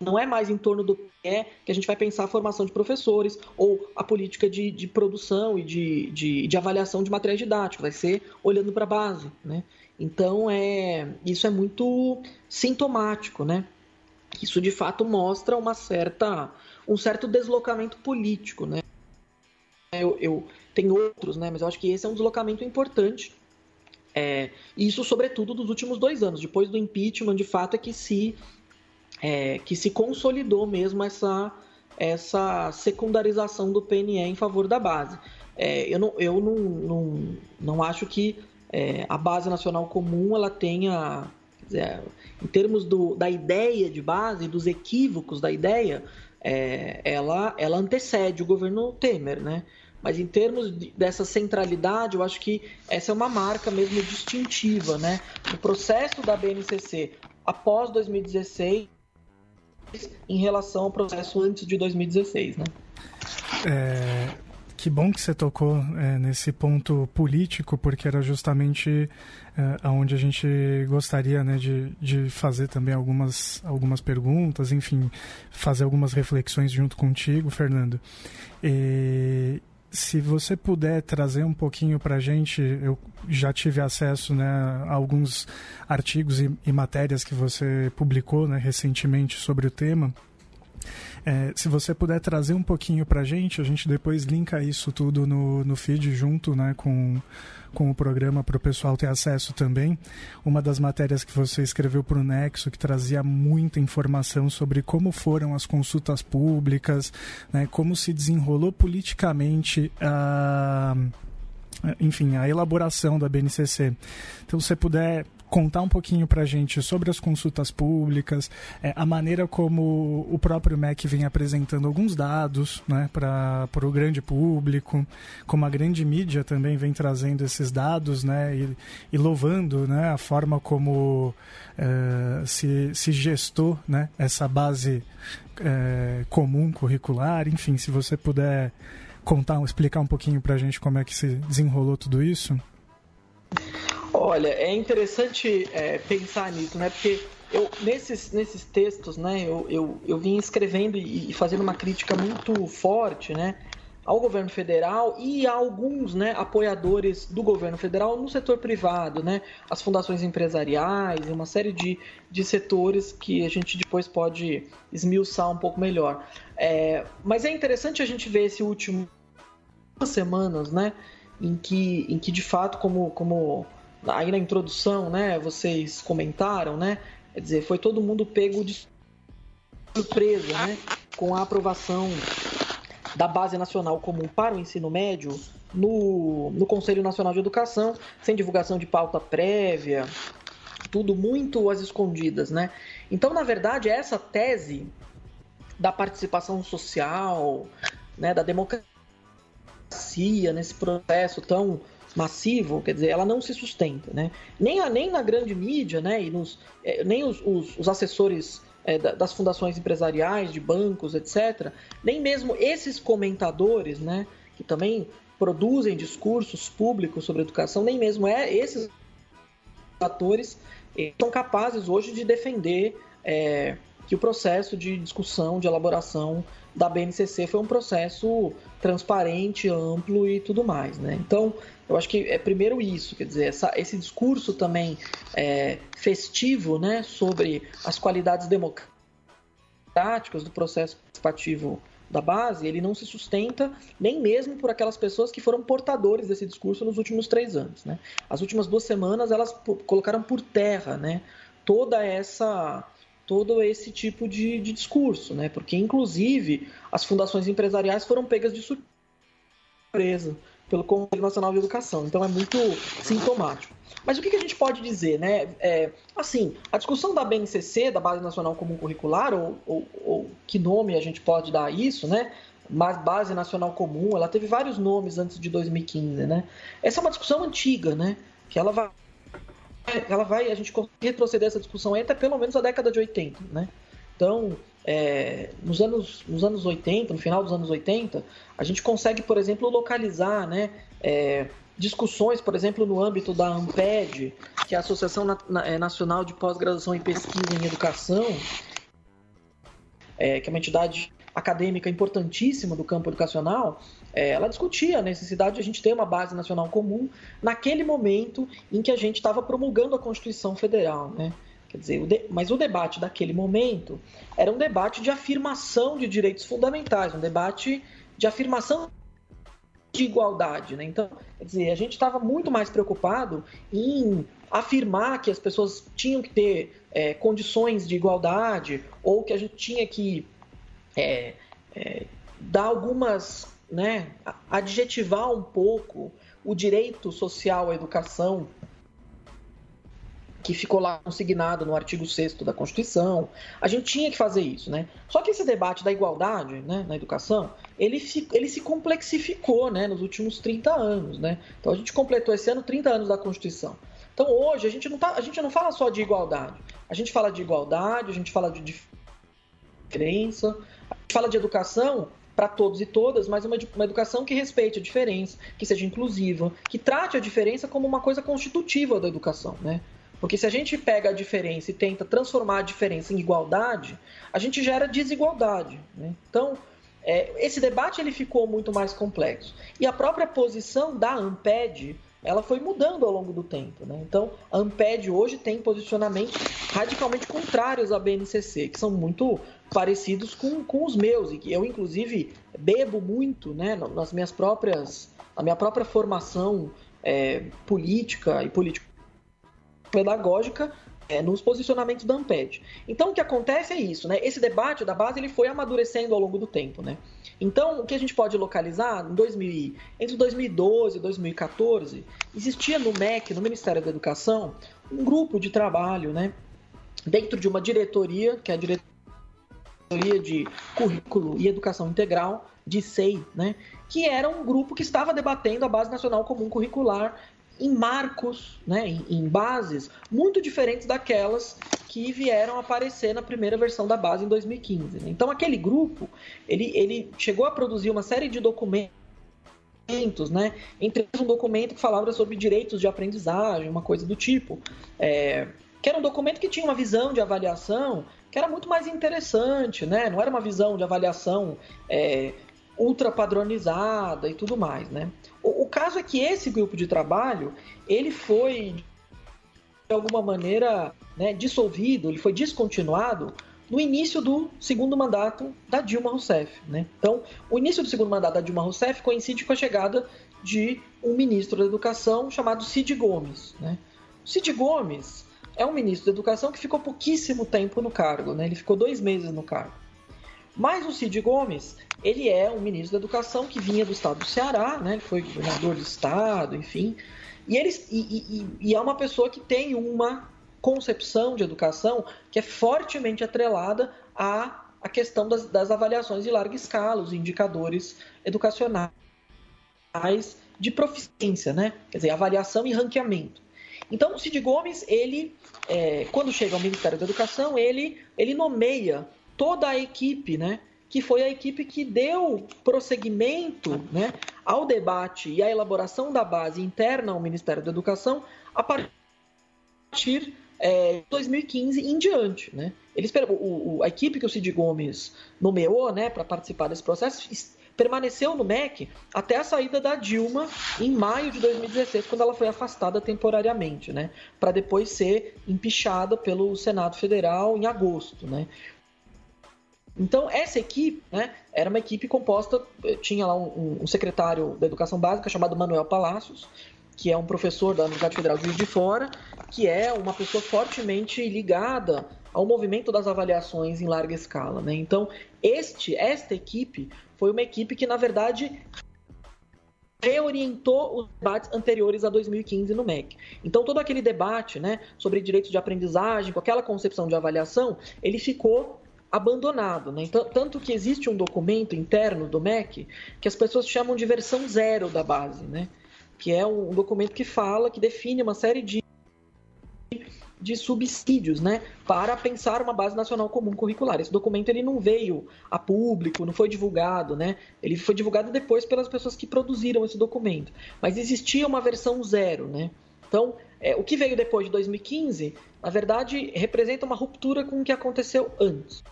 não é mais em torno do PE que a gente vai pensar a formação de professores ou a política de, de produção e de, de, de avaliação de material didático, vai ser olhando para a base, né? Então, é, isso é muito sintomático, né? Isso, de fato, mostra uma certa um certo deslocamento político, né? Eu, eu tenho outros, né? Mas eu acho que esse é um deslocamento importante. É, isso, sobretudo, dos últimos dois anos. Depois do impeachment, de fato, é que se, é, que se consolidou mesmo essa, essa secundarização do PNE em favor da base. É, eu não, eu não, não, não acho que é, a base nacional comum ela tenha, dizer, em termos do, da ideia de base, dos equívocos da ideia, é, ela, ela antecede o governo Temer, né? Mas em termos de, dessa centralidade, eu acho que essa é uma marca mesmo distintiva, né? O processo da BNCC após 2016 em relação ao processo antes de 2016, né? É, que bom que você tocou é, nesse ponto político, porque era justamente é, aonde a gente gostaria né, de, de fazer também algumas, algumas perguntas, enfim, fazer algumas reflexões junto contigo, Fernando. E, se você puder trazer um pouquinho para a gente, eu já tive acesso né, a alguns artigos e, e matérias que você publicou né, recentemente sobre o tema. É, se você puder trazer um pouquinho para a gente, a gente depois linka isso tudo no, no feed junto né, com, com o programa para o pessoal ter acesso também. Uma das matérias que você escreveu para o Nexo, que trazia muita informação sobre como foram as consultas públicas, né, como se desenrolou politicamente a. Enfim, a elaboração da BNCC. Então, se você puder contar um pouquinho para a gente sobre as consultas públicas, é, a maneira como o próprio MEC vem apresentando alguns dados né, para o grande público, como a grande mídia também vem trazendo esses dados né, e, e louvando né, a forma como é, se, se gestou né, essa base é, comum curricular. Enfim, se você puder contar, explicar um pouquinho para a gente como é que se desenrolou tudo isso. Olha, é interessante é, pensar nisso, né? Porque eu, nesses, nesses textos, né, eu, eu, eu vim escrevendo e, fazendo uma crítica muito forte, né? ao governo federal e a alguns né, apoiadores do governo federal no setor privado, né, as fundações empresariais e uma série de, de setores que a gente depois pode esmiuçar um pouco melhor. É, mas é interessante a gente ver esse último semanas, né, em que, em que de fato, como, como aí na introdução, né, vocês comentaram, né? Quer dizer, foi todo mundo pego de surpresa, né? Com a aprovação da Base Nacional Comum para o Ensino Médio no, no Conselho Nacional de Educação, sem divulgação de pauta prévia, tudo muito às escondidas, né? Então, na verdade, essa tese da participação social, né, da democracia nesse processo tão massivo, quer dizer, ela não se sustenta, né? Nem, a, nem na grande mídia, né? E nos, é, nem os, os, os assessores é, das fundações empresariais, de bancos, etc. Nem mesmo esses comentadores, né? Que também produzem discursos públicos sobre educação, nem mesmo é esses atores são capazes hoje de defender é, que o processo de discussão, de elaboração da BNCC foi um processo transparente, amplo e tudo mais, né? Então, eu acho que é primeiro isso, quer dizer, essa, esse discurso também é, festivo né, sobre as qualidades democráticas do processo participativo da base, ele não se sustenta nem mesmo por aquelas pessoas que foram portadores desse discurso nos últimos três anos. Né? As últimas duas semanas elas colocaram por terra né, toda essa todo esse tipo de, de discurso, né? porque inclusive as fundações empresariais foram pegas de surpresa pelo Conselho Nacional de Educação. Então é muito sintomático. Mas o que, a gente pode dizer, né? É, assim, a discussão da BNCC, da Base Nacional Comum Curricular, ou, ou, ou que nome a gente pode dar a isso, né? Mas Base Nacional Comum, ela teve vários nomes antes de 2015, né? Essa é uma discussão antiga, né? Que ela vai, ela vai, a gente consegue retroceder essa discussão até pelo menos a década de 80, né? Então, é, nos, anos, nos anos 80, no final dos anos 80, a gente consegue, por exemplo, localizar né, é, discussões, por exemplo, no âmbito da AMPED, que é a Associação é, Nacional de Pós-Graduação em Pesquisa em Educação, é, que é uma entidade acadêmica importantíssima do campo educacional, ela discutia a necessidade de a gente ter uma base nacional comum naquele momento em que a gente estava promulgando a Constituição Federal. Né? Quer dizer, mas o debate daquele momento era um debate de afirmação de direitos fundamentais, um debate de afirmação de igualdade. Né? Então, quer dizer, a gente estava muito mais preocupado em afirmar que as pessoas tinham que ter é, condições de igualdade ou que a gente tinha que é, é, dar algumas, né, adjetivar um pouco o direito social à educação que ficou lá consignado no artigo 6 da Constituição. A gente tinha que fazer isso, né? Só que esse debate da igualdade né, na educação, ele se, ele se complexificou né, nos últimos 30 anos, né? Então a gente completou esse ano 30 anos da Constituição. Então hoje a gente não, tá, a gente não fala só de igualdade. A gente fala de igualdade, a gente fala de diferença, a gente fala de educação para todos e todas, mas uma, uma educação que respeite a diferença, que seja inclusiva, que trate a diferença como uma coisa constitutiva da educação, né? Porque se a gente pega a diferença e tenta transformar a diferença em igualdade, a gente gera desigualdade. Né? Então, é, esse debate ele ficou muito mais complexo. E a própria posição da AMPED ela foi mudando ao longo do tempo. Né? Então, a AMPED hoje tem posicionamentos radicalmente contrários à BNCC, que são muito parecidos com, com os meus, e que eu, inclusive, bebo muito né, nas minhas próprias, na minha própria formação é, política e político-pedagógica é, nos posicionamentos da Amped. Então, o que acontece é isso, né? Esse debate da base ele foi amadurecendo ao longo do tempo, né? Então, o que a gente pode localizar, em 2000, entre 2012 e 2014, existia no MEC, no Ministério da Educação, um grupo de trabalho, né? Dentro de uma diretoria, que é a diretoria de currículo e educação integral, de SEI, né? Que era um grupo que estava debatendo a Base Nacional Comum Curricular em marcos, né, em, em, bases muito diferentes daquelas que vieram aparecer na primeira versão da base em 2015. Né? Então aquele grupo ele, ele chegou a produzir uma série de documentos né? Entre um documento que falava sobre direitos de aprendizagem, uma coisa do tipo, é, que era um documento que tinha uma visão de avaliação que era muito mais interessante, né? Não era uma visão de avaliação é, ultra padronizada e tudo mais, né? O, o, caso é que esse grupo de trabalho, ele foi de alguma maneira né, dissolvido, ele foi descontinuado no início do segundo mandato da Dilma Rousseff, né? Então, o início do segundo mandato da Dilma Rousseff coincide com a chegada de um ministro da Educação chamado Cid Gomes, né? Cid Gomes é um ministro da Educação que ficou pouquíssimo tempo no cargo, né? Ele ficou dois meses no cargo. Mas o Cid Gomes, ele é um ministro da Educação que vinha do estado do Ceará, né? Ele foi governador do estado, enfim. E, ele, e, e, e é uma pessoa que tem uma concepção de educação que é fortemente atrelada à, questão das, das avaliações de larga escala, os indicadores educacionais de proficiência, né? Quer dizer, avaliação e ranqueamento. Então, o Cid Gomes, ele, é, quando chega ao Ministério da Educação, ele, ele nomeia toda a equipe, né? Que foi a equipe que deu prosseguimento né, ao debate e à elaboração da base interna ao Ministério da Educação a partir é, de 2015 em diante. Né? Eles, o, a equipe que o Cid Gomes nomeou né, para participar desse processo permaneceu no MEC até a saída da Dilma em maio de 2016, quando ela foi afastada temporariamente, né, para depois ser empichada pelo Senado Federal em agosto, né. Então, essa equipe né, era uma equipe composta, eh, tinha lá um, um, secretário da Educação Básica chamado Manuel Palacios, que é um professor da Universidade Federal de Juiz de Fora, que é uma pessoa fortemente ligada ao movimento das avaliações em larga escala. Né? Então, este, esta equipe foi uma equipe que, na verdade, reorientou os debates anteriores a 2015 no MEC. Então, todo aquele debate né, sobre direitos de aprendizagem, com aquela concepção de avaliação, ele ficou abandonado. Né? Então, tanto que existe um documento interno do MEC que as pessoas chamam de versão zero da base, né? que é um documento que fala, que define uma série de de subsídios, né, para pensar uma base nacional comum curricular. Esse documento ele não veio a público, não foi divulgado, né? Ele foi divulgado depois pelas pessoas que produziram esse documento. Mas existia uma versão zero, né? Então, é, o que veio depois de 2015, na verdade, representa uma ruptura com o que aconteceu antes.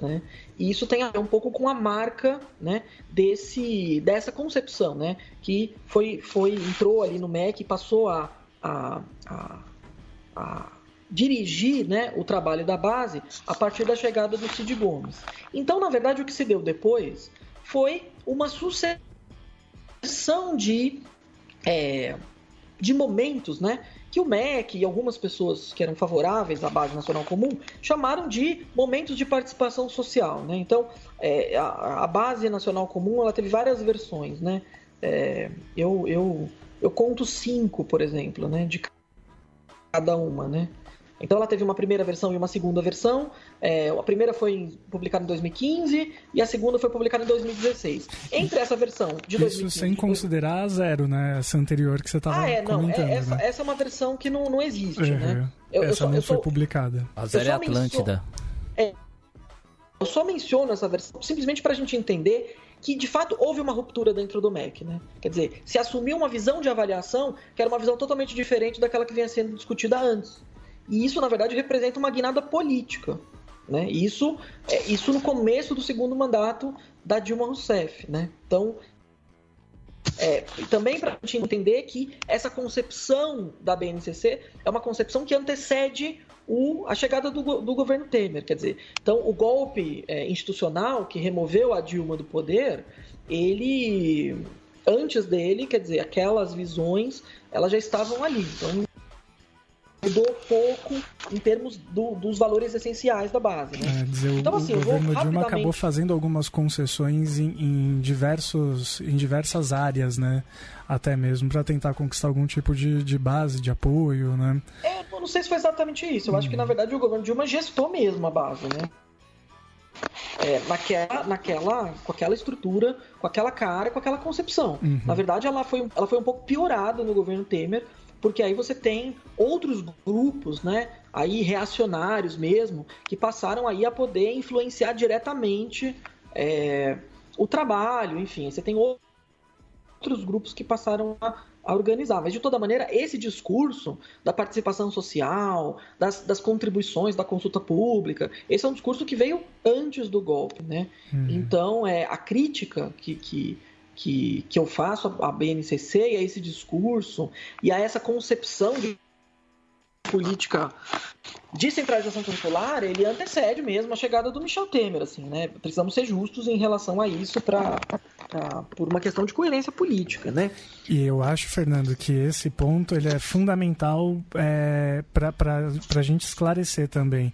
Né? E isso tem a ver um pouco com a marca né, desse, dessa concepção, né, que foi, foi entrou ali no MEC e passou a, a, a, a dirigir né, o trabalho da base a partir da chegada do Cid Gomes. Então, na verdade, o que se deu depois foi uma sucessão de, é, de momentos né, que o MEC e algumas pessoas que eram favoráveis à base nacional comum chamaram de momentos de participação social. Né? Então, é, a, a, base nacional comum ela teve várias versões. Né? É, eu, eu, eu conto cinco, por exemplo, né, de cada uma. Né? Então ela teve uma primeira versão e uma segunda versão. É, a primeira foi publicada em 2015 e a segunda foi publicada em 2016. Entre essa versão de Isso 2015... sem considerar a zero, né? Essa anterior que você estava ah, é, não, comentando. É, essa, né? essa, é uma versão que não, não existe, uhum. né? Eu, essa eu sou, não foi sou, publicada. A zero é Atlântida. É, Eu só menciono essa versão simplesmente para a gente entender que de fato houve uma ruptura dentro do MEC, né? Quer dizer, se assumiu uma visão de avaliação que era uma visão totalmente diferente daquela que vinha sendo discutida antes. E isso, na verdade, representa uma guinada política. Né? Isso, é, isso no começo do segundo mandato da Dilma Rousseff. Né? Então, é, também para a gente entender que essa concepção da BNCC é uma concepção que antecede o, a chegada do, do, governo Temer. Quer dizer, então o golpe é, institucional que removeu a Dilma do poder, ele antes dele, quer dizer, aquelas visões, elas já estavam ali. Então mudou pouco em termos do, dos valores essenciais da base. Né? É, dizer, então, assim, o governo Dilma rapidamente... acabou fazendo algumas concessões em, em, diversos, em diversas áreas, né? Até mesmo para tentar conquistar algum tipo de, de base, de apoio, né? É, eu não sei se foi exatamente isso. Eu hum. acho que, na verdade, o governo Dilma gestou mesmo a base, né? É, naquela, naquela, com aquela estrutura, com aquela cara, com aquela concepção. Uhum. Na verdade, ela foi, ela foi um pouco piorada no governo Temer, porque aí você tem outros grupos, né, aí reacionários mesmo, que passaram aí a poder influenciar diretamente é, o trabalho, enfim, você tem outros grupos que passaram a, a, organizar. Mas de toda maneira, esse discurso da participação social, das, das, contribuições da consulta pública, esse é um discurso que veio antes do golpe, né? Uhum. Então, é a crítica que, que que, que eu faço à BNCC e a esse discurso e a essa concepção de política de centralização curricular, ele antecede mesmo a chegada do Michel Temer, assim, né? Precisamos ser justos em relação a isso para por uma questão de coerência política, né? E eu acho, Fernando, que esse ponto ele é fundamental é, para a gente esclarecer também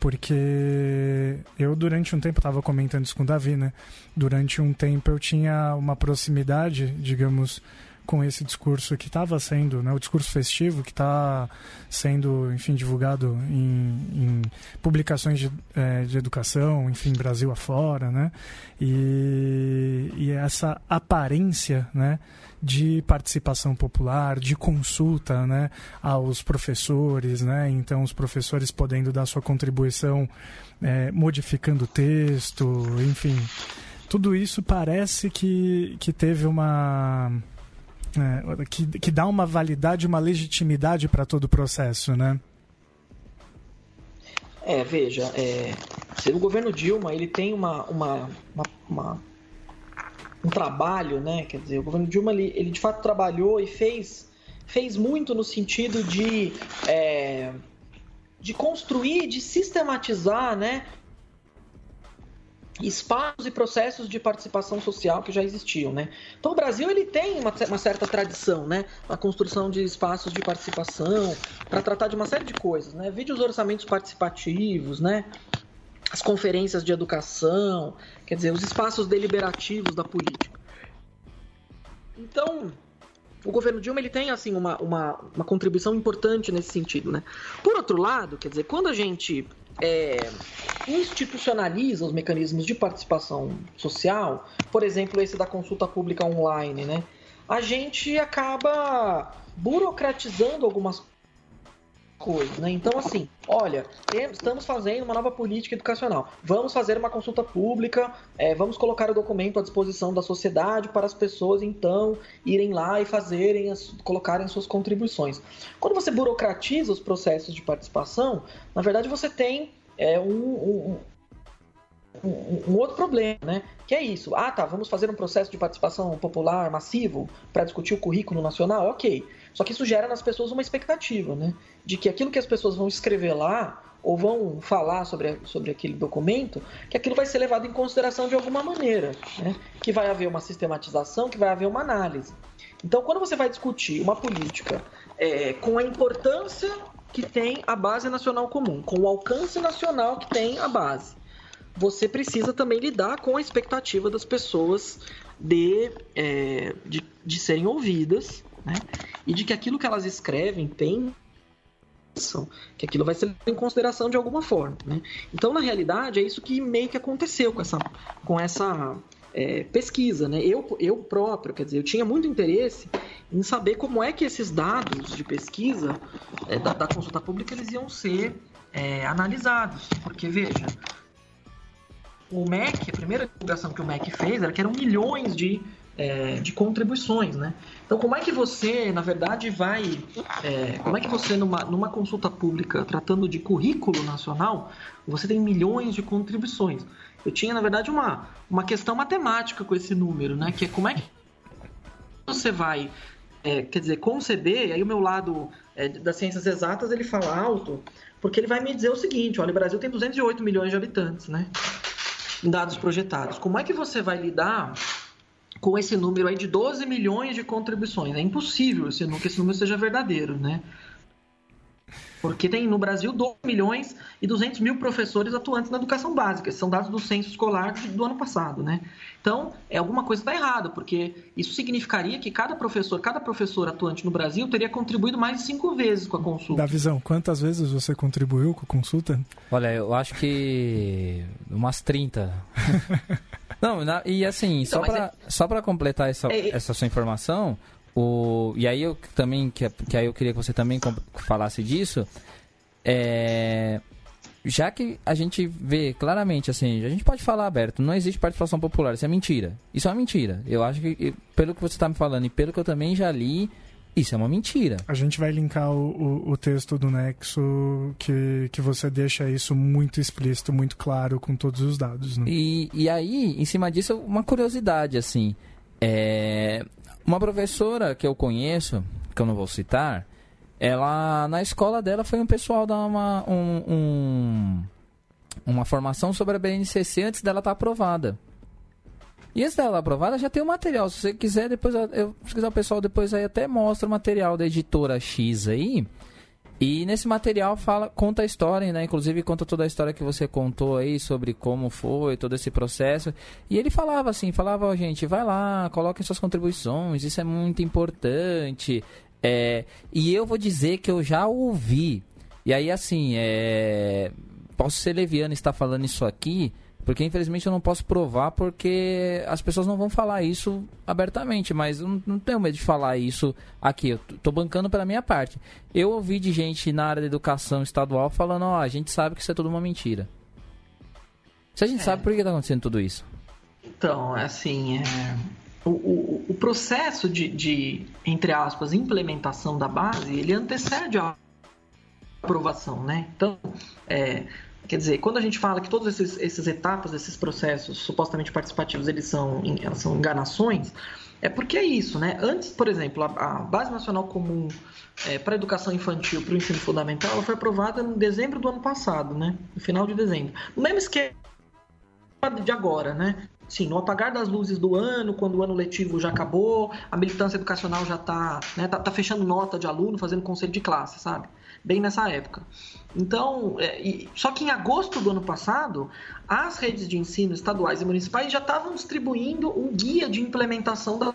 porque eu durante um tempo estava comentando isso com o Davi, né? Durante um tempo eu tinha uma proximidade, digamos, com esse discurso que estava sendo, né, o discurso festivo que está sendo, enfim, divulgado em, em publicações de, é, de, educação, enfim, Brasil afora, né, e, e essa aparência, né, de participação popular, de consulta né, aos professores, né? então os professores podendo dar sua contribuição é, modificando o texto, enfim. Tudo isso parece que, que teve uma. É, que, que dá uma validade, uma legitimidade para todo o processo, né? É, veja, é, o governo Dilma ele tem uma, uma, uma, uma um trabalho, né? Quer dizer, o governo Dilma ele, ele de fato trabalhou e fez, fez muito no sentido de, é, de construir, de sistematizar, né? Espaços e processos de participação social que já existiam, né? Então o Brasil ele tem uma, uma certa tradição, né? A construção de espaços de participação para tratar de uma série de coisas, né? Vídeos orçamentos participativos, né? as conferências de educação, quer dizer, os espaços deliberativos da política. Então, o governo Dilma ele tem assim uma, uma, uma contribuição importante nesse sentido, né? Por outro lado, quer dizer, quando a gente é, institucionaliza os mecanismos de participação social, por exemplo, esse da consulta pública online, né? A gente acaba burocratizando algumas coisa, né? Então, assim, olha, estamos fazendo uma nova política educacional. Vamos fazer uma consulta pública, é, vamos colocar o documento à disposição da sociedade para as pessoas, então, irem lá e fazerem, as, colocarem suas contribuições. Quando você burocratiza os processos de participação, na verdade você tem é, um, um um, um, outro problema, né? Que é isso. Ah, tá, vamos fazer um processo de participação popular massivo para discutir o currículo nacional? Ok. Só que isso gera nas pessoas uma expectativa, né? De que aquilo que as pessoas vão escrever lá ou vão falar sobre, sobre aquele documento, que aquilo vai ser levado em consideração de alguma maneira, né? Que vai haver uma sistematização, que vai haver uma análise. Então, quando você vai discutir uma política é, com a importância que tem a base nacional comum, com o alcance nacional que tem a base, você precisa também lidar com a expectativa das pessoas de, é, de, de serem ouvidas né? E de que aquilo que elas escrevem tem que aquilo vai ser em consideração de alguma forma, né? Então, na realidade, é isso que meio que aconteceu com essa, com essa é, pesquisa, né? Eu, eu próprio, quer dizer, eu tinha muito interesse em saber como é que esses dados de pesquisa é, da, da, consulta pública eles iam ser é, analisados, porque veja, o MEC, a primeira divulgação que o MEC fez era que eram milhões de, é, de contribuições, né? Então, como é que você, na verdade, vai... É, como é que você, numa, numa consulta pública, tratando de currículo nacional, você tem milhões de contribuições? Eu tinha, na verdade, uma, uma questão matemática com esse número, né? Que é como é que você vai, é, quer dizer, conceber, aí o meu lado é, das ciências exatas, ele fala alto, porque ele vai me dizer o seguinte, olha, o Brasil tem 208 milhões de habitantes, né? Em dados projetados. Como é que você vai lidar com esse número aí de 12 milhões de contribuições? É impossível que esse número seja verdadeiro, né? Porque tem no Brasil 2 milhões e 200 mil professores atuantes na educação básica. Esses são dados do censo escolar do ano passado, né? Então, é alguma coisa está errada, porque isso significaria que cada professor, cada professor atuante no Brasil teria contribuído mais de cinco vezes com a consulta. Da visão, quantas vezes você contribuiu com a consulta? Olha, eu acho que umas 30. (laughs) Não, na, e assim, então, só para é... completar essa, é... essa sua informação, o, e aí eu também, que, que aí eu queria que você também falasse disso, é, já que a gente vê claramente, assim, a gente pode falar aberto, não existe participação popular, isso é mentira. Isso é uma mentira. Eu acho que, pelo que você está me falando e pelo que eu também já li, isso é uma mentira. A gente vai linkar o, o, o, texto do Nexo que, que você deixa isso muito explícito, muito claro, com todos os dados. Né? E, e aí, em cima disso, uma curiosidade, assim. É, uma professora que eu conheço, que eu não vou citar, ela na escola dela foi um pessoal dar uma, um, um, uma formação sobre a BNCC antes dela estar tá aprovada. E antes dela aprovada já tem o material. Se você quiser, depois eu, se quiser o pessoal depois aí até mostra o material da editora X aí e nesse material fala, conta a história, né? Inclusive conta toda a história que você contou aí sobre como foi todo esse processo. E ele falava assim, falava, ó, gente, vai lá, coloquem suas contribuições, isso é muito importante. É, e eu vou dizer que eu já ouvi. E aí, assim, é, posso ser leviano estar falando isso aqui, porque infelizmente eu não posso provar porque as pessoas não vão falar isso abertamente, mas eu não tenho medo de falar isso aqui. Eu tô bancando pela minha parte. Eu ouvi de gente na área da educação estadual falando, ó, oh, a gente sabe que isso é tudo uma mentira. Se a gente é. sabe por que tá acontecendo tudo isso. Então, assim, é... o, o, o, processo de, de, entre aspas, implementação da base, ele antecede a aprovação, né? Então, é, Quer dizer, quando a gente fala que todas essas, etapas, esses processos supostamente participativos, eles são, elas são enganações, é porque é isso, né? Antes, por exemplo, a, a Base Nacional Comum é, para a Educação Infantil para o Ensino Fundamental, ela foi aprovada em dezembro do ano passado, né? No final de dezembro. No mesmo esquema de agora, né? Sim, no apagar das luzes do ano, quando o ano letivo já acabou, a militância educacional já está né, tá, tá fechando nota de aluno, fazendo conselho de classe, sabe? Bem nessa época. Então, é, e, só que em agosto do ano passado, as redes de ensino estaduais e municipais já estavam distribuindo um guia de implementação da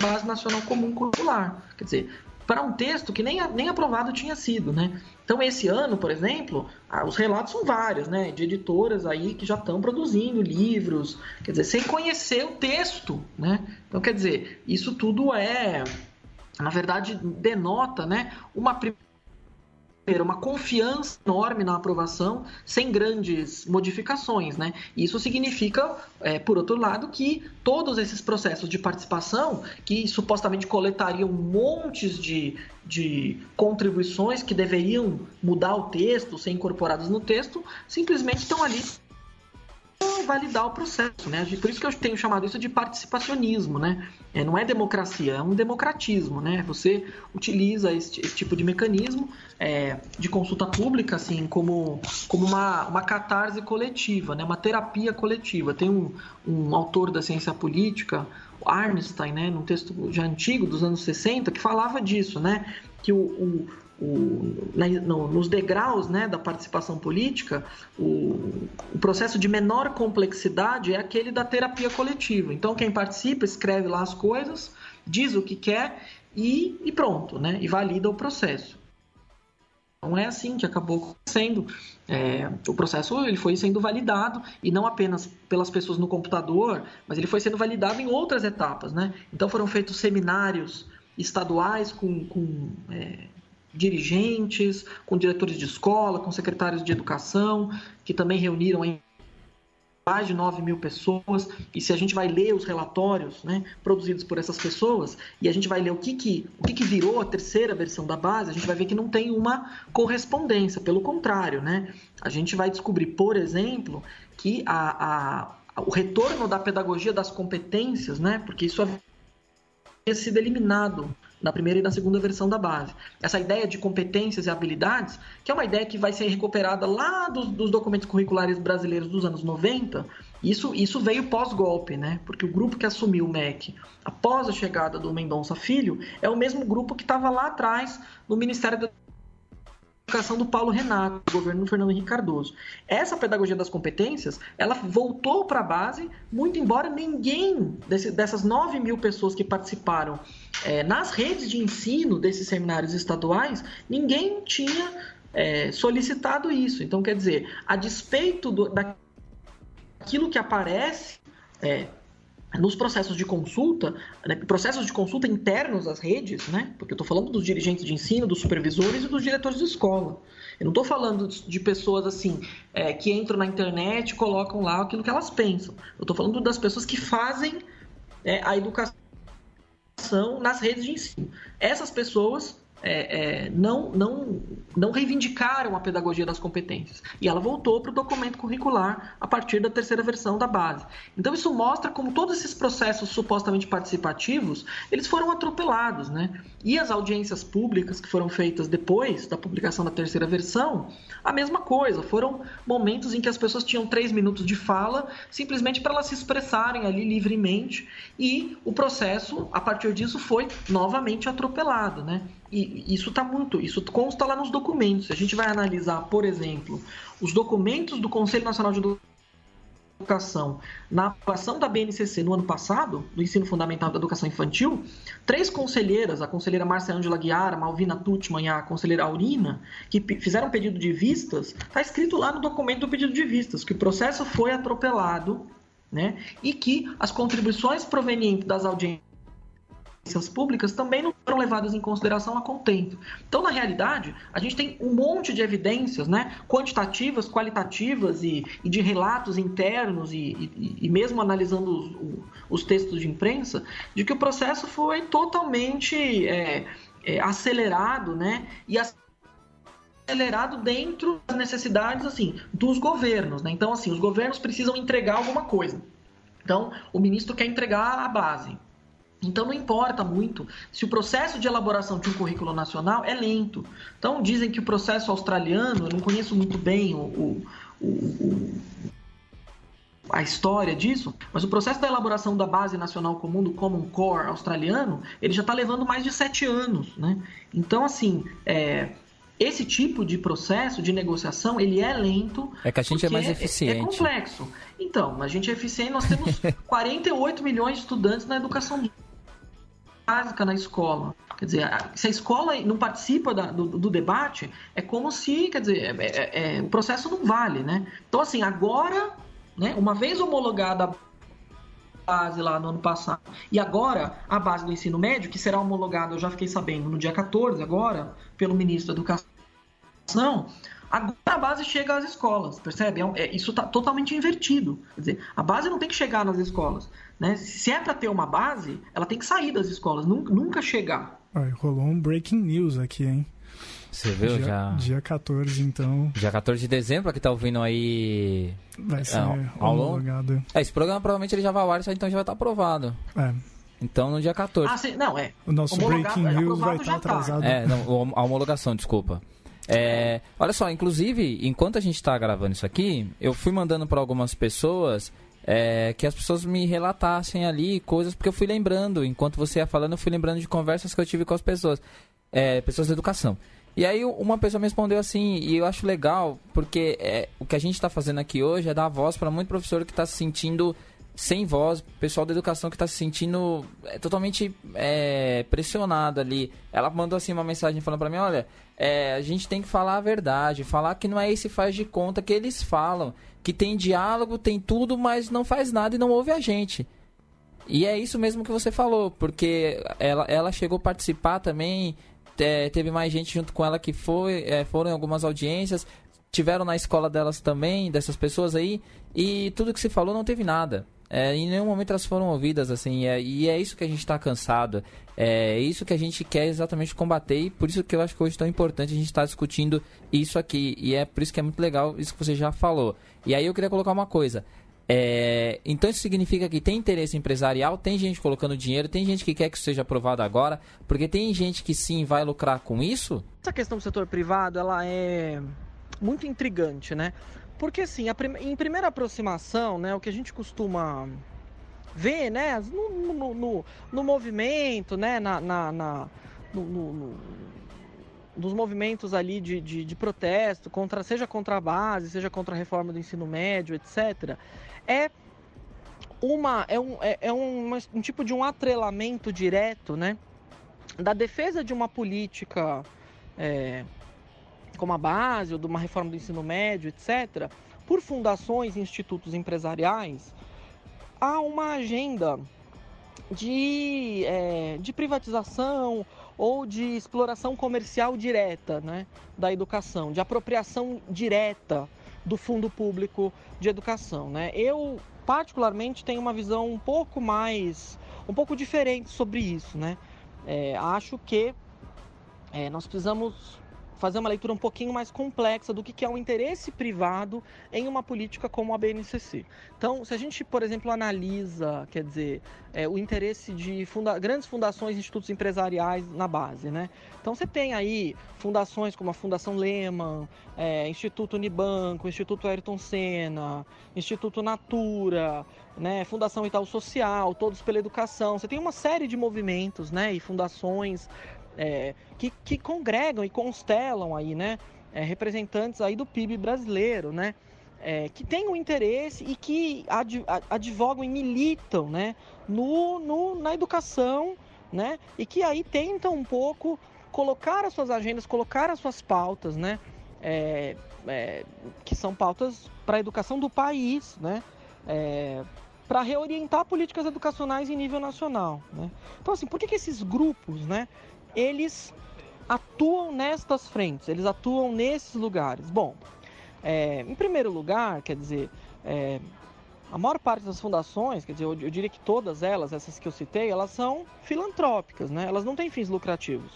Base Nacional Comum Curricular. Quer dizer, para um texto que nem, nem aprovado tinha sido, né? Então, esse ano, por exemplo, os relatos são vários, né? De editoras aí que já estão produzindo livros, quer dizer, sem conhecer o texto, né? Então, quer dizer, isso tudo é, na verdade, denota, né? Uma primeira uma confiança enorme na aprovação, sem grandes modificações, né? Isso significa, é, por outro lado, que todos esses processos de participação, que supostamente coletariam montes de, de contribuições que deveriam mudar o texto, ser incorporados no texto, simplesmente estão ali validar o processo, né? Por isso que eu tenho chamado isso de participacionismo, né? É, não é democracia, é um democratismo, né? Você utiliza esse, esse tipo de mecanismo é, de consulta pública, assim, como, como uma, uma catarse coletiva, né? Uma terapia coletiva. Tem um, um autor da ciência política, Arnstein, né? Num texto já antigo, dos anos 60, que falava disso, né? Que o, o o, na, no, nos degraus né, da participação política, o, o, processo de menor complexidade é aquele da terapia coletiva. Então, quem participa escreve lá as coisas, diz o que quer e, e pronto, né, e valida o processo. Não é assim que acabou sendo. É, o processo ele foi sendo validado e não apenas pelas pessoas no computador, mas ele foi sendo validado em outras etapas. Né? Então foram feitos seminários estaduais com, com é, dirigentes, com diretores de escola, com secretários de educação, que também reuniram mais de 9 mil pessoas, e se a gente vai ler os relatórios né, produzidos por essas pessoas, e a gente vai ler o que, que, o que, que virou a terceira versão da base, a gente vai ver que não tem uma correspondência, pelo contrário, né? A gente vai descobrir, por exemplo, que a, a, o retorno da pedagogia das competências, né, porque isso havia sido eliminado na primeira e na segunda versão da base. Essa ideia de competências e habilidades, que é uma ideia que vai ser recuperada lá dos, dos documentos curriculares brasileiros dos anos 90, isso, isso veio pós-golpe, né? Porque o grupo que assumiu o MEC após a chegada do Mendonça Filho é o mesmo grupo que estava lá atrás no Ministério da educação do Paulo Renato, do governo do Fernando Henrique Cardoso. Essa pedagogia das competências, ela voltou para a base, muito embora ninguém desse, dessas 9 mil pessoas que participaram é, nas redes de ensino desses seminários estaduais, ninguém tinha é, solicitado isso. Então, quer dizer, a despeito do, daquilo que aparece é, nos processos de consulta, né, processos de consulta internos às redes, né, porque eu estou falando dos dirigentes de ensino, dos supervisores e dos diretores de escola. Eu não estou falando de pessoas assim é, que entram na internet e colocam lá aquilo que elas pensam. Eu estou falando das pessoas que fazem é, a educação nas redes de ensino. Essas pessoas é, é, não, não, não reivindicaram a pedagogia das competências. E ela voltou para o documento curricular a partir da terceira versão da base. Então isso mostra como todos esses processos supostamente participativos, eles foram atropelados. Né? E as audiências públicas que foram feitas depois da publicação da terceira versão, a mesma coisa. Foram momentos em que as pessoas tinham três minutos de fala, simplesmente para elas se expressarem ali livremente, e o processo, a partir disso, foi novamente atropelado. Né? Isso está muito, isso consta lá nos documentos. A gente vai analisar, por exemplo, os documentos do Conselho Nacional de Educação na aprovação da BNCC no ano passado, do Ensino Fundamental da Educação Infantil, três conselheiras, a conselheira Márcia Ângela Guiara, Malvina Tutman e a conselheira Aurina, que fizeram pedido de vistas, está escrito lá no documento do pedido de vistas que o processo foi atropelado né, e que as contribuições provenientes das audiências públicas também não foram levadas em consideração a contento. Então, na realidade, a gente tem um monte de evidências, né, quantitativas, qualitativas e, e de relatos internos e, e, e mesmo analisando os, os, textos de imprensa, de que o processo foi totalmente é, é, acelerado, né, e acelerado dentro das necessidades assim dos governos, né? Então, assim, os governos precisam entregar alguma coisa. Então, o ministro quer entregar a base. Então não importa muito se o processo de elaboração de um currículo nacional é lento. Então dizem que o processo australiano, eu não conheço muito bem o, o, o, a história disso, mas o processo da elaboração da base nacional comum do Common Core australiano, ele já está levando mais de sete anos, né? Então assim, é, esse tipo de processo de negociação ele é lento. É que a gente é mais eficiente. É, é complexo. Então, a gente é eficiente. Nós temos (laughs) 48 milhões de estudantes na educação básica na escola. Quer dizer, se a escola não participa da, do, do, debate, é como se, quer dizer, é, é, é, o processo não vale, né? Então, assim, agora, né, uma vez homologada a base lá no ano passado, e agora a base do ensino médio, que será homologada, eu já fiquei sabendo, no dia 14 agora, pelo ministro da Educação, Agora a base chega às escolas, percebe? É, é isso está totalmente invertido. Quer dizer, a base não tem que chegar nas escolas. Né? Se é para ter uma base, ela tem que sair das escolas, nunca, chegar. Ai, rolou um breaking news aqui, hein? Você viu dia, já? Dia 14, então. Dia 14 de dezembro, que tá ouvindo aí. Vai ser é, homologado. É, esse programa provavelmente ele já vai ao ar, então já vai estar aprovado. É. Então no dia 14. Ah, sim, não, é. O nosso breaking news vai estar tá. atrasado. Tá. É, não, a homologação, desculpa. É, olha só, inclusive, enquanto a gente está gravando isso aqui, eu fui mandando para algumas pessoas é, que as pessoas me relatassem ali coisas, porque eu fui lembrando, enquanto você ia falando, eu fui lembrando de conversas que eu tive com as pessoas, é, pessoas da educação. E aí uma pessoa me respondeu assim, e eu acho legal, porque é, o que a gente está fazendo aqui hoje é dar voz para muito professor que está se sentindo sem voz, pessoal da educação que está se sentindo é, totalmente é, pressionado ali. Ela mandou assim uma mensagem falando para mim, olha, é, a gente tem que falar a verdade, falar que não é esse faz de conta que eles falam, que tem diálogo, tem tudo, mas não faz nada e não ouve a gente. E é isso mesmo que você falou, porque ela, ela chegou a participar também, é, teve mais gente junto com ela que foi, é, foram em algumas audiências, tiveram na escola delas também, dessas pessoas aí, e tudo que se falou não teve nada. É, em nenhum momento elas foram ouvidas, assim, é, e é isso que a gente está cansado, é isso que a gente quer exatamente combater, e por isso que eu acho que hoje é tão importante a gente estar tá discutindo isso aqui, e é por isso que é muito legal isso que você já falou. E aí eu queria colocar uma coisa, é, então isso significa que tem interesse empresarial, tem gente colocando dinheiro, tem gente que quer que isso seja aprovado agora, porque tem gente que sim vai lucrar com isso? Essa questão do setor privado, ela é muito intrigante, né? Porque assim, prim em primeira aproximação, né, o que a gente costuma ver, né, no, no, no, no movimento, né, na, na, na no, nos movimentos ali de, de, de, protesto, contra, seja contra a base, seja contra a reforma do ensino médio, etc., é uma é um, é, é um, um tipo de um atrelamento direto, né, da defesa de uma política é, como a base ou de uma reforma do ensino médio, etc., por fundações e institutos empresariais, há uma agenda de, é, de privatização ou de exploração comercial direta né, da educação, de apropriação direta do fundo público de educação. Né? Eu, particularmente, tenho uma visão um pouco mais, um pouco diferente sobre isso. Né? É, acho que é, nós precisamos fazer uma leitura um pouquinho mais complexa do que é o interesse privado em uma política como a BNCC. Então, se a gente, por exemplo, analisa, quer dizer, é, o interesse de funda grandes fundações e institutos empresariais na base, né? Então, você tem aí fundações como a Fundação Lehman, é, Instituto Unibanco, Instituto Ayrton Senna, Instituto Natura, né, Fundação Itaú Social, Todos pela Educação. Você tem uma série de movimentos né, e fundações é, que, que congregam e constelam aí, né, é, representantes aí do PIB brasileiro, né, é, que têm um interesse e que ad, advogam e militam, né, no, no, na educação, né, e que aí tentam um pouco colocar as suas agendas, colocar as suas pautas, né, é, é, que são pautas para a educação do país, né, é, para reorientar políticas educacionais em nível nacional. Né? Então, assim, por que, que esses grupos, né, eles atuam nestas frentes, eles atuam nesses lugares. Bom, é, em primeiro lugar, quer dizer, é, a maior parte das fundações, quer dizer, eu, eu, diria que todas elas, essas que eu citei, elas são filantrópicas, né? Elas não têm fins lucrativos.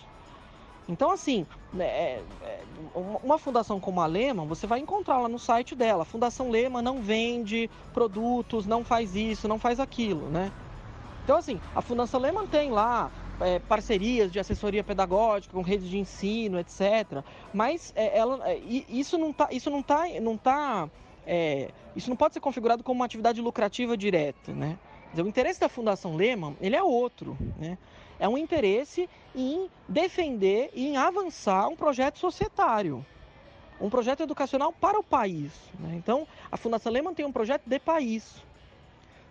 Então, assim, né, é, é, uma fundação como a Lema, você vai encontrar lá no site dela. A Fundação Lema não vende produtos, não faz isso, não faz aquilo, né? Então, assim, a Fundação Lema tem lá é, parcerias de assessoria pedagógica com redes de ensino, etc. Mas é, ela, é, isso não está, isso não tá, não tá, é, isso não pode ser configurado como uma atividade lucrativa direta, né? O interesse da Fundação Lehman, ele é outro, né? É um interesse em defender e em avançar um projeto societário, um projeto educacional para o país. Né? Então, a Fundação Lehman tem um projeto de país.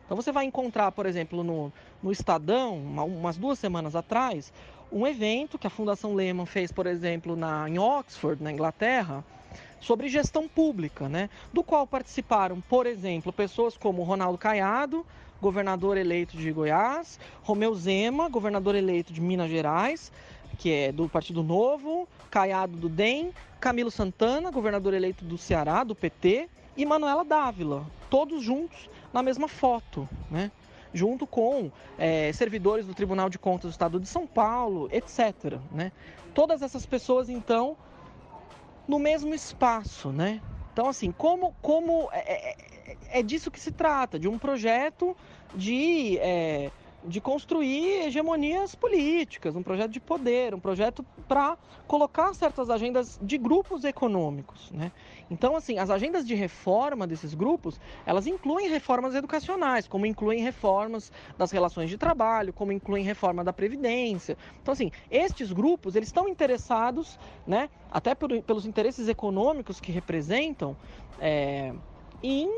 Então você vai encontrar, por exemplo, no, no Estadão, uma, umas duas semanas atrás, um evento que a Fundação Lehman fez, por exemplo, na, em Oxford, na Inglaterra, sobre gestão pública, né? do qual participaram, por exemplo, pessoas como Ronaldo Caiado, governador eleito de Goiás, Romeu Zema, governador eleito de Minas Gerais, que é do Partido Novo, Caiado do DEM, Camilo Santana, governador eleito do Ceará, do PT, e Manuela Dávila, todos juntos na mesma foto, né? junto com é, servidores do Tribunal de Contas do Estado de São Paulo, etc. Né? Todas essas pessoas, então, no mesmo espaço. Né? Então, assim, como, como é, é, é disso que se trata, de um projeto de é, de construir hegemonias políticas, um projeto de poder, um projeto para colocar certas agendas de grupos econômicos. Né? Então, assim, as agendas de reforma desses grupos, elas incluem reformas educacionais, como incluem reformas das relações de trabalho, como incluem reforma da Previdência. Então, assim, estes grupos, eles estão interessados, né, até por, pelos interesses econômicos que representam, é, em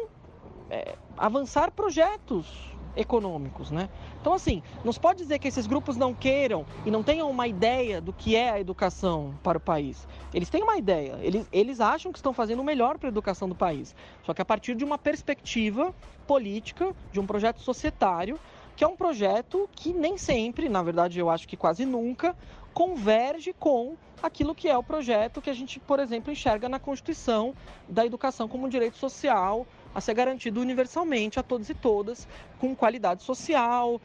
é, avançar projetos econômicos, né? Então, assim, não se pode dizer que esses grupos não queiram e não tenham uma ideia do que é a educação para o país. Eles têm uma ideia, eles, eles acham que estão fazendo o melhor para a educação do país. Só que a partir de uma perspectiva política, de um projeto societário, que é um projeto que nem sempre, na verdade eu acho que quase nunca, converge com aquilo que é o projeto que a gente, por exemplo, enxerga na Constituição da educação como um direito social a ser garantido universalmente a todos e todas, com qualidade social,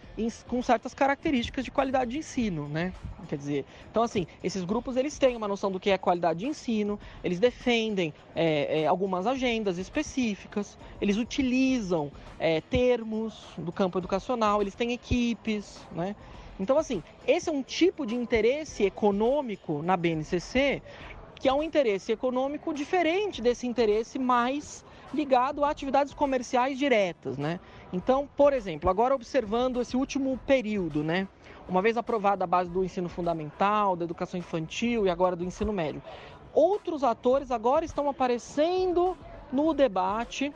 com certas características de qualidade de ensino, né? Quer dizer, então assim, esses grupos eles têm uma noção do que é qualidade de ensino, eles defendem é, é, algumas agendas específicas, eles utilizam é, termos do campo educacional, eles têm equipes, né? Então assim, esse é um tipo de interesse econômico na BNCC que é um interesse econômico diferente desse interesse mais ligado a atividades comerciais diretas, né? Então, por exemplo, agora observando esse último período, né? Uma vez aprovada a base do ensino fundamental, da educação infantil e agora do ensino médio, outros atores agora estão aparecendo no debate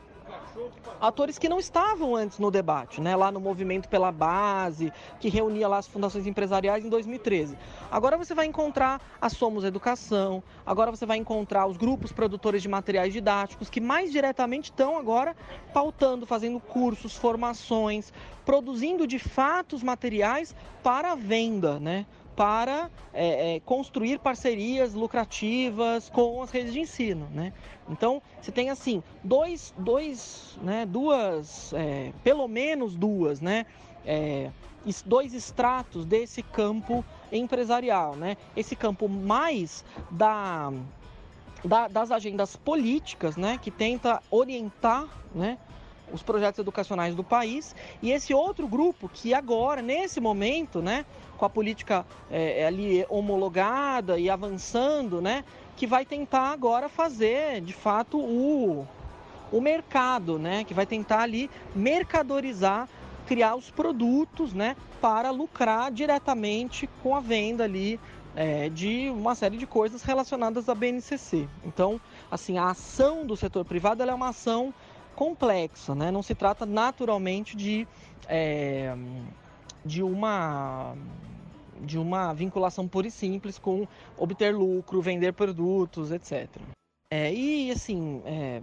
atores que não estavam antes no debate, né? lá no Movimento pela Base, que reunia lá as fundações empresariais em 2013. Agora você vai encontrar a Somos Educação, agora você vai encontrar os grupos produtores de materiais didáticos, que mais diretamente estão agora pautando, fazendo cursos, formações, produzindo de fato os materiais para a venda, né? Para é, é, construir parcerias lucrativas com as redes de ensino, né? Então você tem assim dois, dois, né, duas, é, pelo menos duas, né, é, dois estratos desse campo empresarial, né? Esse campo mais da, da das agendas políticas, né, que tenta orientar, né, os projetos educacionais do país e esse outro grupo que agora nesse momento, né, com a política é, é, ali homologada e avançando, né? Que vai tentar agora fazer, de fato, o, o mercado, né? Que vai tentar ali mercadorizar, criar os produtos, né? Para lucrar diretamente com a venda ali é, de uma série de coisas relacionadas à BNCC. Então, assim, a ação do setor privado é uma ação complexa, né? Não se trata naturalmente de é, de uma de uma vinculação pura e simples com obter lucro, vender produtos, etc. É, e assim, é,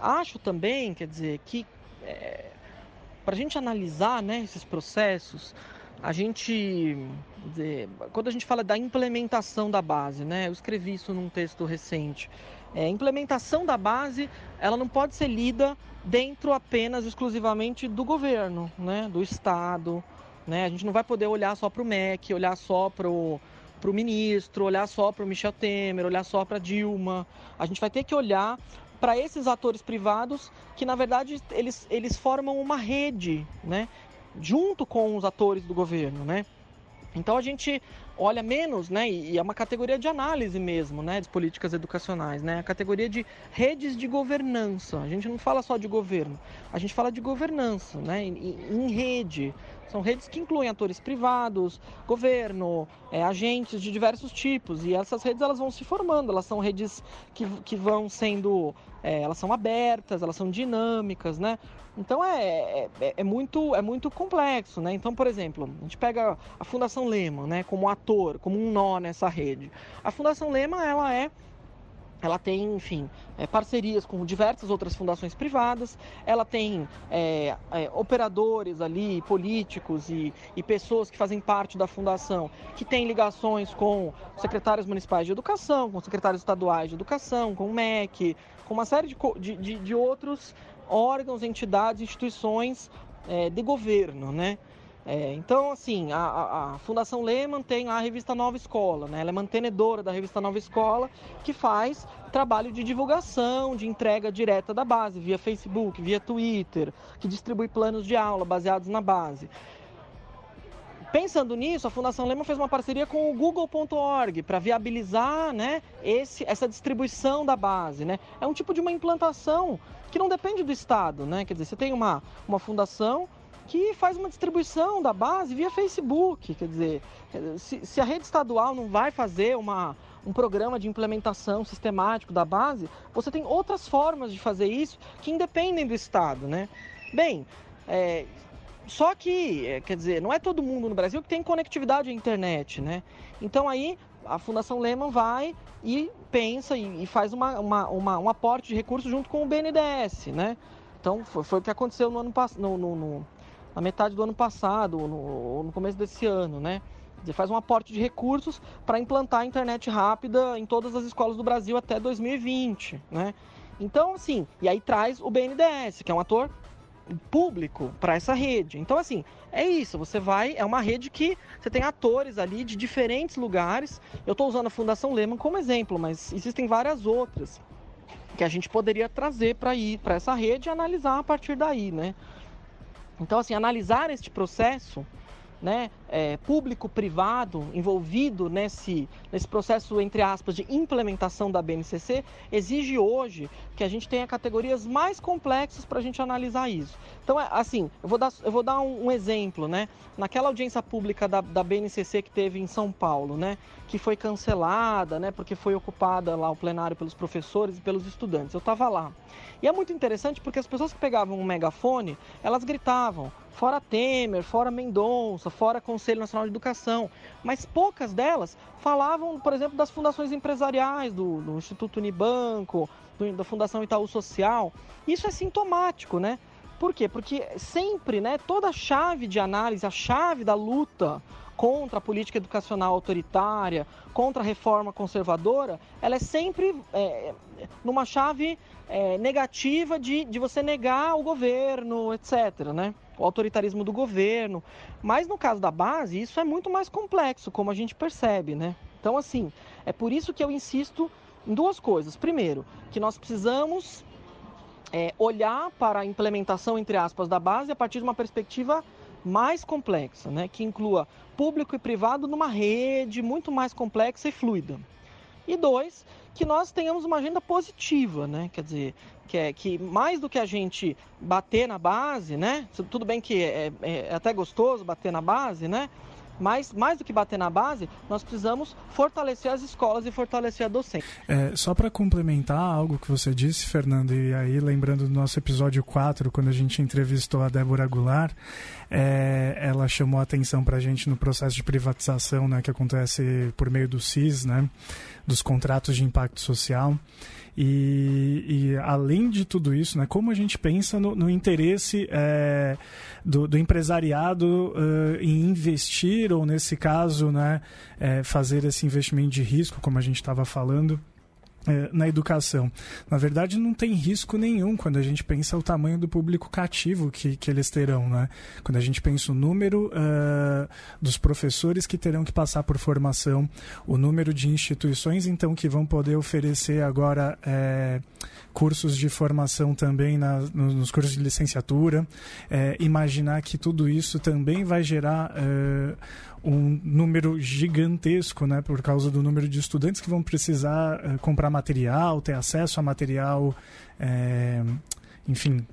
acho também, quer dizer, que é, para a gente analisar né, esses processos, a gente, dizer, quando a gente fala da implementação da base, né, eu escrevi isso num texto recente. É, a implementação da base, ela não pode ser lida dentro apenas exclusivamente do governo, né, do Estado, né? A gente não vai poder olhar só para o MEC, olhar só para o ministro, olhar só para o Michel Temer, olhar só para Dilma. A gente vai ter que olhar para esses atores privados que, na verdade, eles, eles formam uma rede, né? Junto com os atores do governo, né? Então a gente olha menos, né, e é uma categoria de análise mesmo, né, de políticas educacionais, né, a categoria de redes de governança. A gente não fala só de governo, a gente fala de governança, né, em, em rede. São redes que incluem atores privados, governo, é, agentes de diversos tipos. E essas redes elas vão se formando, elas são redes que, que vão sendo, é, elas são abertas, elas são dinâmicas, né? Então é, é, é, muito, é muito complexo, né? Então, por exemplo, a gente pega a Fundação Lehman, né, como ator, como um nó nessa rede. A Fundação Lehman, ela é ela tem, enfim, é, parcerias com diversas outras fundações privadas, ela tem é, é, operadores ali, políticos e, e, pessoas que fazem parte da fundação, que têm ligações com secretários municipais de educação, com secretários estaduais de educação, com o MEC, com uma série de, de, de outros órgãos, entidades, instituições é, de governo, né? É, então, assim, a, a, a, Fundação Lehman tem a revista Nova Escola, né? Ela é mantenedora da revista Nova Escola, que faz trabalho de divulgação, de entrega direta da base, via Facebook, via Twitter, que distribui planos de aula baseados na base. Pensando nisso, a Fundação Lehman fez uma parceria com o Google.org para viabilizar né, esse, essa distribuição da base. Né? É um tipo de uma implantação que não depende do Estado. Né? Quer dizer, você tem uma, uma fundação que faz uma distribuição da base via Facebook. Quer dizer, se, se a rede estadual não vai fazer uma, um programa de implementação sistemático da base, você tem outras formas de fazer isso que independem do Estado, né? Bem, é, só que, é, quer dizer, não é todo mundo no Brasil que tem conectividade à internet, né? Então aí a Fundação Lehman vai e pensa e, e faz uma, uma, uma, um aporte de recursos junto com o BNDES, né? Então foi, foi o que aconteceu no ano passado, no, no, na metade do ano passado, ou no, no começo desse ano, né? Dizer, faz um aporte de recursos para implantar a internet rápida em todas as escolas do Brasil até 2020, né? Então, assim, e aí traz o BNDES, que é um ator público para essa rede. Então, assim, é isso. Você vai, é uma rede que você tem atores ali de diferentes lugares. Eu estou usando a Fundação Lehman como exemplo, mas existem várias outras que a gente poderia trazer para ir para essa rede e analisar a partir daí, né? Então, assim, analisar este processo né, é, público-privado envolvido nesse, nesse processo, entre aspas, de implementação da BNCC, exige hoje que a gente tenha categorias mais complexas para a gente analisar isso. Então, é, assim, eu vou dar, eu vou dar um, um exemplo, né? Naquela audiência pública da, da BNCC que teve em São Paulo, né? Que foi cancelada, né? Porque foi ocupada lá o plenário pelos professores e pelos estudantes. Eu estava lá. E é muito interessante porque as pessoas que pegavam um megafone, elas gritavam fora Temer, fora Mendonça, fora Conselho Nacional de Educação, mas poucas delas falavam, por exemplo, das fundações empresariais, do, do Instituto Unibanco, do, da Fundação Itaú Social. Isso é sintomático, né? Por quê? Porque sempre, né, toda a chave de análise, a chave da luta contra a política educacional autoritária, contra a reforma conservadora, ela é sempre é, numa chave é, negativa de, de você negar o governo, etc. Né? O autoritarismo do governo. Mas no caso da base, isso é muito mais complexo, como a gente percebe. Né? Então, assim, é por isso que eu insisto em duas coisas. Primeiro, que nós precisamos é, olhar para a implementação, entre aspas, da base a partir de uma perspectiva mais complexa, né? que inclua público e privado numa rede muito mais complexa e fluida. E dois, que nós tenhamos uma agenda positiva, né? Quer dizer, que é que mais do que a gente bater na base, né? Tudo bem que é, é, é até gostoso bater na base, né? Mas, mais do que bater na base, nós precisamos fortalecer as escolas e fortalecer a docência. É, só para complementar algo que você disse, Fernando, e aí lembrando do nosso episódio 4, quando a gente entrevistou a Débora Goulart, é, ela chamou a atenção para a gente no processo de privatização né, que acontece por meio do CIS, né, dos contratos de impacto social. E, e, além de tudo isso, né, como a gente pensa no, no interesse é, do, do, empresariado uh, em investir, ou nesse caso, né, é, fazer esse investimento de risco, como a gente estava falando, na educação. Na verdade, não tem risco nenhum quando a gente pensa o tamanho do público cativo que, que eles terão. Né? Quando a gente pensa o número uh, dos professores que terão que passar por formação, o número de instituições, então, que vão poder oferecer agora é, cursos de formação também na, nos cursos de licenciatura. É, imaginar que tudo isso também vai gerar um número gigantesco, né, por causa do número de estudantes que vão precisar uh, comprar material, ter acesso a material, é, enfim,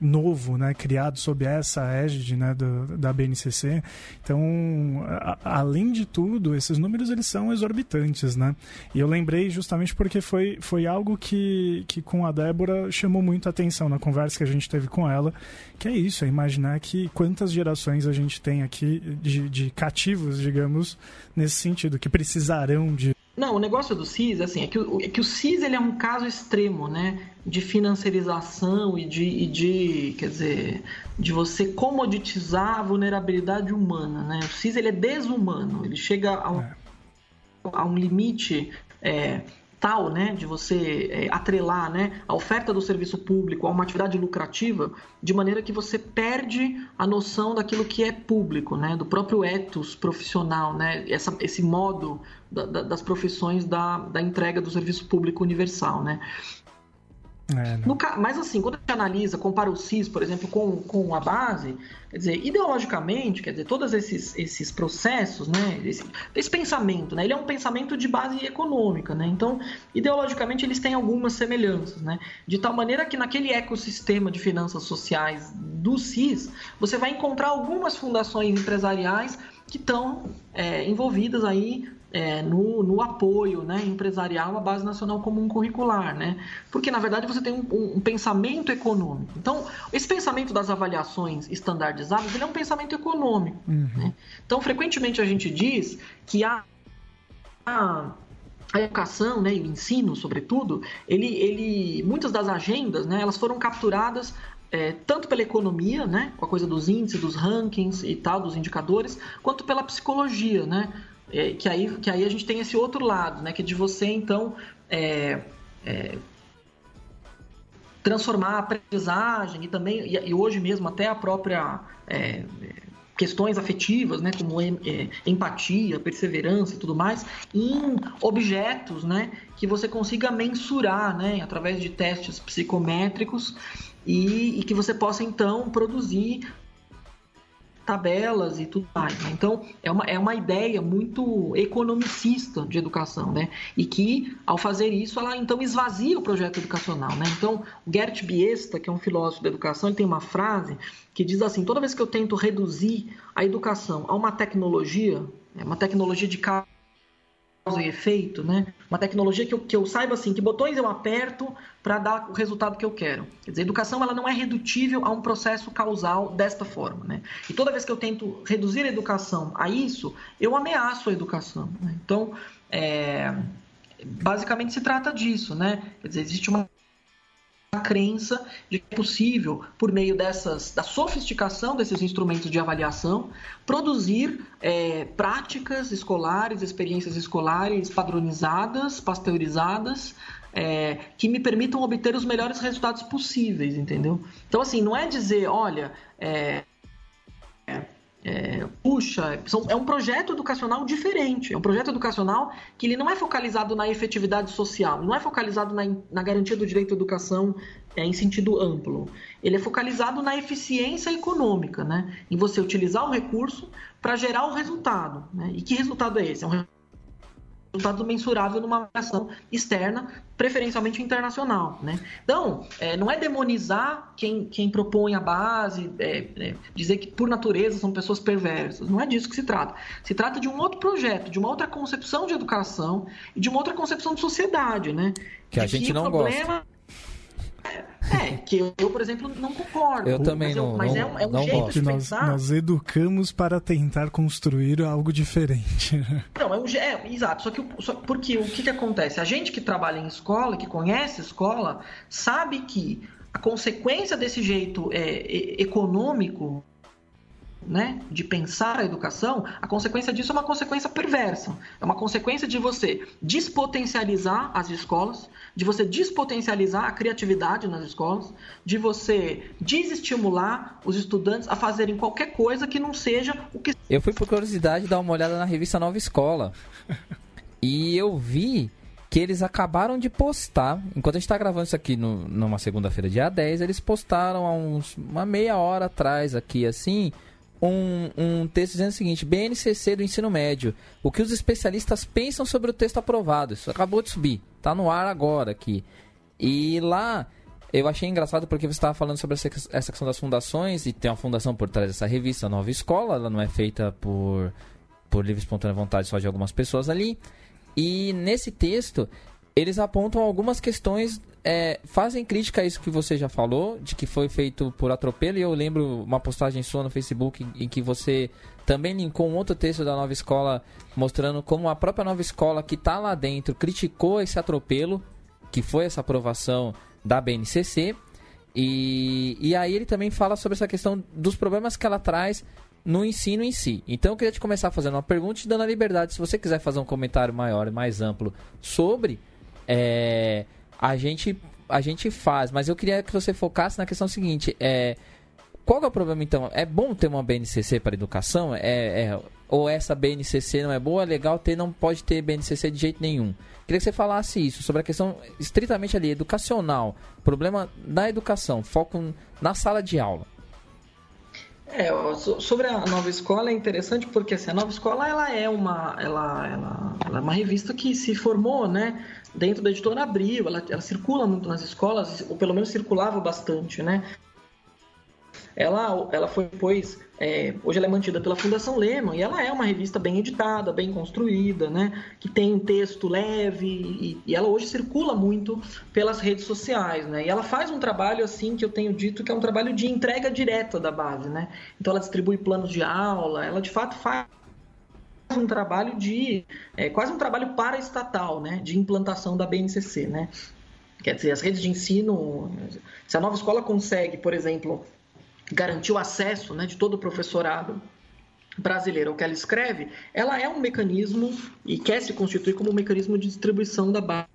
novo, né, criado sob essa égide né, do, da BNCC. Então, a, além de tudo, esses números eles são exorbitantes, né? E eu lembrei justamente porque foi, foi algo que, que com a Débora chamou muito a atenção na conversa que a gente teve com ela, que é isso, é imaginar que quantas gerações a gente tem aqui de, de cativos, digamos, nesse sentido, que precisarão de não, o negócio do CIS, assim, é que o, é que o CIS ele é um caso extremo, né? De financiarização e de, e de, quer dizer, de você comoditizar a vulnerabilidade humana, né? O CIS ele é desumano, ele chega a um, é. a um limite é, tal, né, de você é, atrelar, né, a oferta do serviço público a uma atividade lucrativa, de maneira que você perde a noção daquilo que é público, né, do próprio ethos profissional, né, essa, esse modo da, da, das profissões da, da entrega do serviço público universal, né. É, no, mas assim, quando a gente analisa, compara o CIS, por exemplo, com, com a base, quer dizer, ideologicamente, quer dizer, todos esses, esses processos, né, esse, esse pensamento, né, ele é um pensamento de base econômica, né, então, ideologicamente eles têm algumas semelhanças, né, de tal maneira que naquele ecossistema de finanças sociais do CIS, você vai encontrar algumas fundações empresariais que estão é, envolvidas aí é, no, no, apoio né, empresarial à base nacional comum curricular, né? Porque na verdade você tem um, um, pensamento econômico. Então esse pensamento das avaliações estandardizadas ele é um pensamento econômico. Uhum. Né? Então frequentemente a gente diz que a, a a educação, né, e o ensino, sobretudo, ele, ele, muitas das agendas, né, elas foram capturadas é, tanto pela economia, né, com a coisa dos índices, dos rankings e tal, dos indicadores, quanto pela psicologia, né, é, que, aí, que aí a gente tem esse outro lado, né, que é de você, então, é, é transformar a aprendizagem e também, e, e hoje mesmo até a própria é, questões afetivas, né, como é, empatia, perseverança e tudo mais, em objetos, né, que você consiga mensurar, né, através de testes psicométricos e, e que você possa então produzir tabelas e tudo mais. Né? Então, é uma, é uma ideia muito economicista de educação, né? E que, ao fazer isso, ela então esvazia o projeto educacional, né? Então, o Gert Biesta, que é um filósofo da educação, ele tem uma frase que diz assim, toda vez que eu tento reduzir a educação a uma tecnologia, né, uma tecnologia de causa e efeito, né? Uma tecnologia que eu, que eu saiba assim, que botões eu aperto para dar o resultado que eu quero. Quer dizer, a educação ela não é redutível a um processo causal desta forma, né? E toda vez que eu tento reduzir a educação a isso, eu ameaço a educação. Né? Então, é, basicamente se trata disso, né? Quer dizer, existe uma a crença de que é possível, por meio dessas, da sofisticação desses instrumentos de avaliação, produzir é, práticas escolares, experiências escolares padronizadas, pasteurizadas, é, que me permitam obter os melhores resultados possíveis, entendeu? Então, assim, não é dizer, olha, é, é, puxa, são, é um projeto educacional diferente. É um projeto educacional que ele não é focalizado na efetividade social, não é focalizado na, na garantia do direito à educação é, em sentido amplo. Ele é focalizado na eficiência econômica, né? em você utilizar o recurso para gerar o resultado. Né? E que resultado é esse? É um resultado mensurável numa avaliação externa, preferencialmente internacional. Né? Então, é, não é demonizar quem, quem propõe a base, é, é, dizer que por natureza são pessoas perversas. Não é disso que se trata. Se trata de um outro projeto, de uma outra concepção de educação e de uma outra concepção de sociedade. Né? Que a gente que não problema... gosta é, que eu, eu, por exemplo, não concordo. Eu também não. Mas não, é, é um não jeito gosto. de pensar. Nós, nós, educamos para tentar construir algo diferente. (laughs) Não, é um é, exato. Só que só, porque o que, que acontece? A gente que trabalha em escola, que conhece escola, sabe que a consequência desse jeito é, econômico né, de pensar a educação, a consequência disso é uma consequência perversa. É uma consequência de você despotencializar as escolas, de você despotencializar a criatividade nas escolas, de você desestimular os estudantes a fazerem qualquer coisa que não seja o que. Eu fui por curiosidade dar uma olhada na revista Nova Escola. (laughs) e eu vi que eles acabaram de postar, enquanto a gente está gravando isso aqui no, numa segunda-feira, dia 10, eles postaram há uns, uma meia hora atrás aqui, assim, um, um texto dizendo o seguinte: BNCC do ensino médio. O que os especialistas pensam sobre o texto aprovado. Isso acabou de subir. Está no ar agora aqui. E lá eu achei engraçado porque você estava falando sobre essa questão das fundações e tem uma fundação por trás dessa revista Nova Escola. Ela não é feita por, por livre espontânea vontade só de algumas pessoas ali. E nesse texto eles apontam algumas questões é, fazem crítica a isso que você já falou, de que foi feito por atropelo, e eu lembro uma postagem sua no Facebook em, em que você também linkou um outro texto da nova escola mostrando como a própria nova escola que está lá dentro criticou esse atropelo, que foi essa aprovação da BNCC. E, e aí ele também fala sobre essa questão dos problemas que ela traz no ensino em si. Então eu queria te começar fazendo uma pergunta e dando a liberdade, se você quiser fazer um comentário maior mais amplo sobre. É, a gente, a gente faz. Mas eu queria que você focasse na questão seguinte: é, qual é o problema então? É bom ter uma BNCC para educação? É, é, ou essa BNCC não é boa? É legal ter, não pode ter BNCC de jeito nenhum. Queria que você falasse isso, sobre a questão estritamente ali, educacional. Problema da educação, foco na sala de aula. É, sobre a nova escola é interessante porque assim, a nova escola ela é uma ela, ela, ela é uma revista que se formou né dentro da editora Abril, ela, ela circula muito nas escolas, ou pelo menos circulava bastante, né? Ela, ela foi depois, é, hoje ela é mantida pela Fundação Lehman e ela é uma revista bem editada, bem construída, né? Que tem um texto leve e, e, ela hoje circula muito pelas redes sociais, né? E ela faz um trabalho assim que eu tenho dito que é um trabalho de entrega direta da base, né? Então ela distribui planos de aula, ela de fato faz um trabalho de é, quase um trabalho para estatal, né, de implantação da BNCC, né. Quer dizer, as redes de ensino, se a nova escola consegue, por exemplo, garantir o acesso né, de todo o professorado brasileiro ao que ela escreve, ela é um mecanismo e quer se constituir como um mecanismo de distribuição da base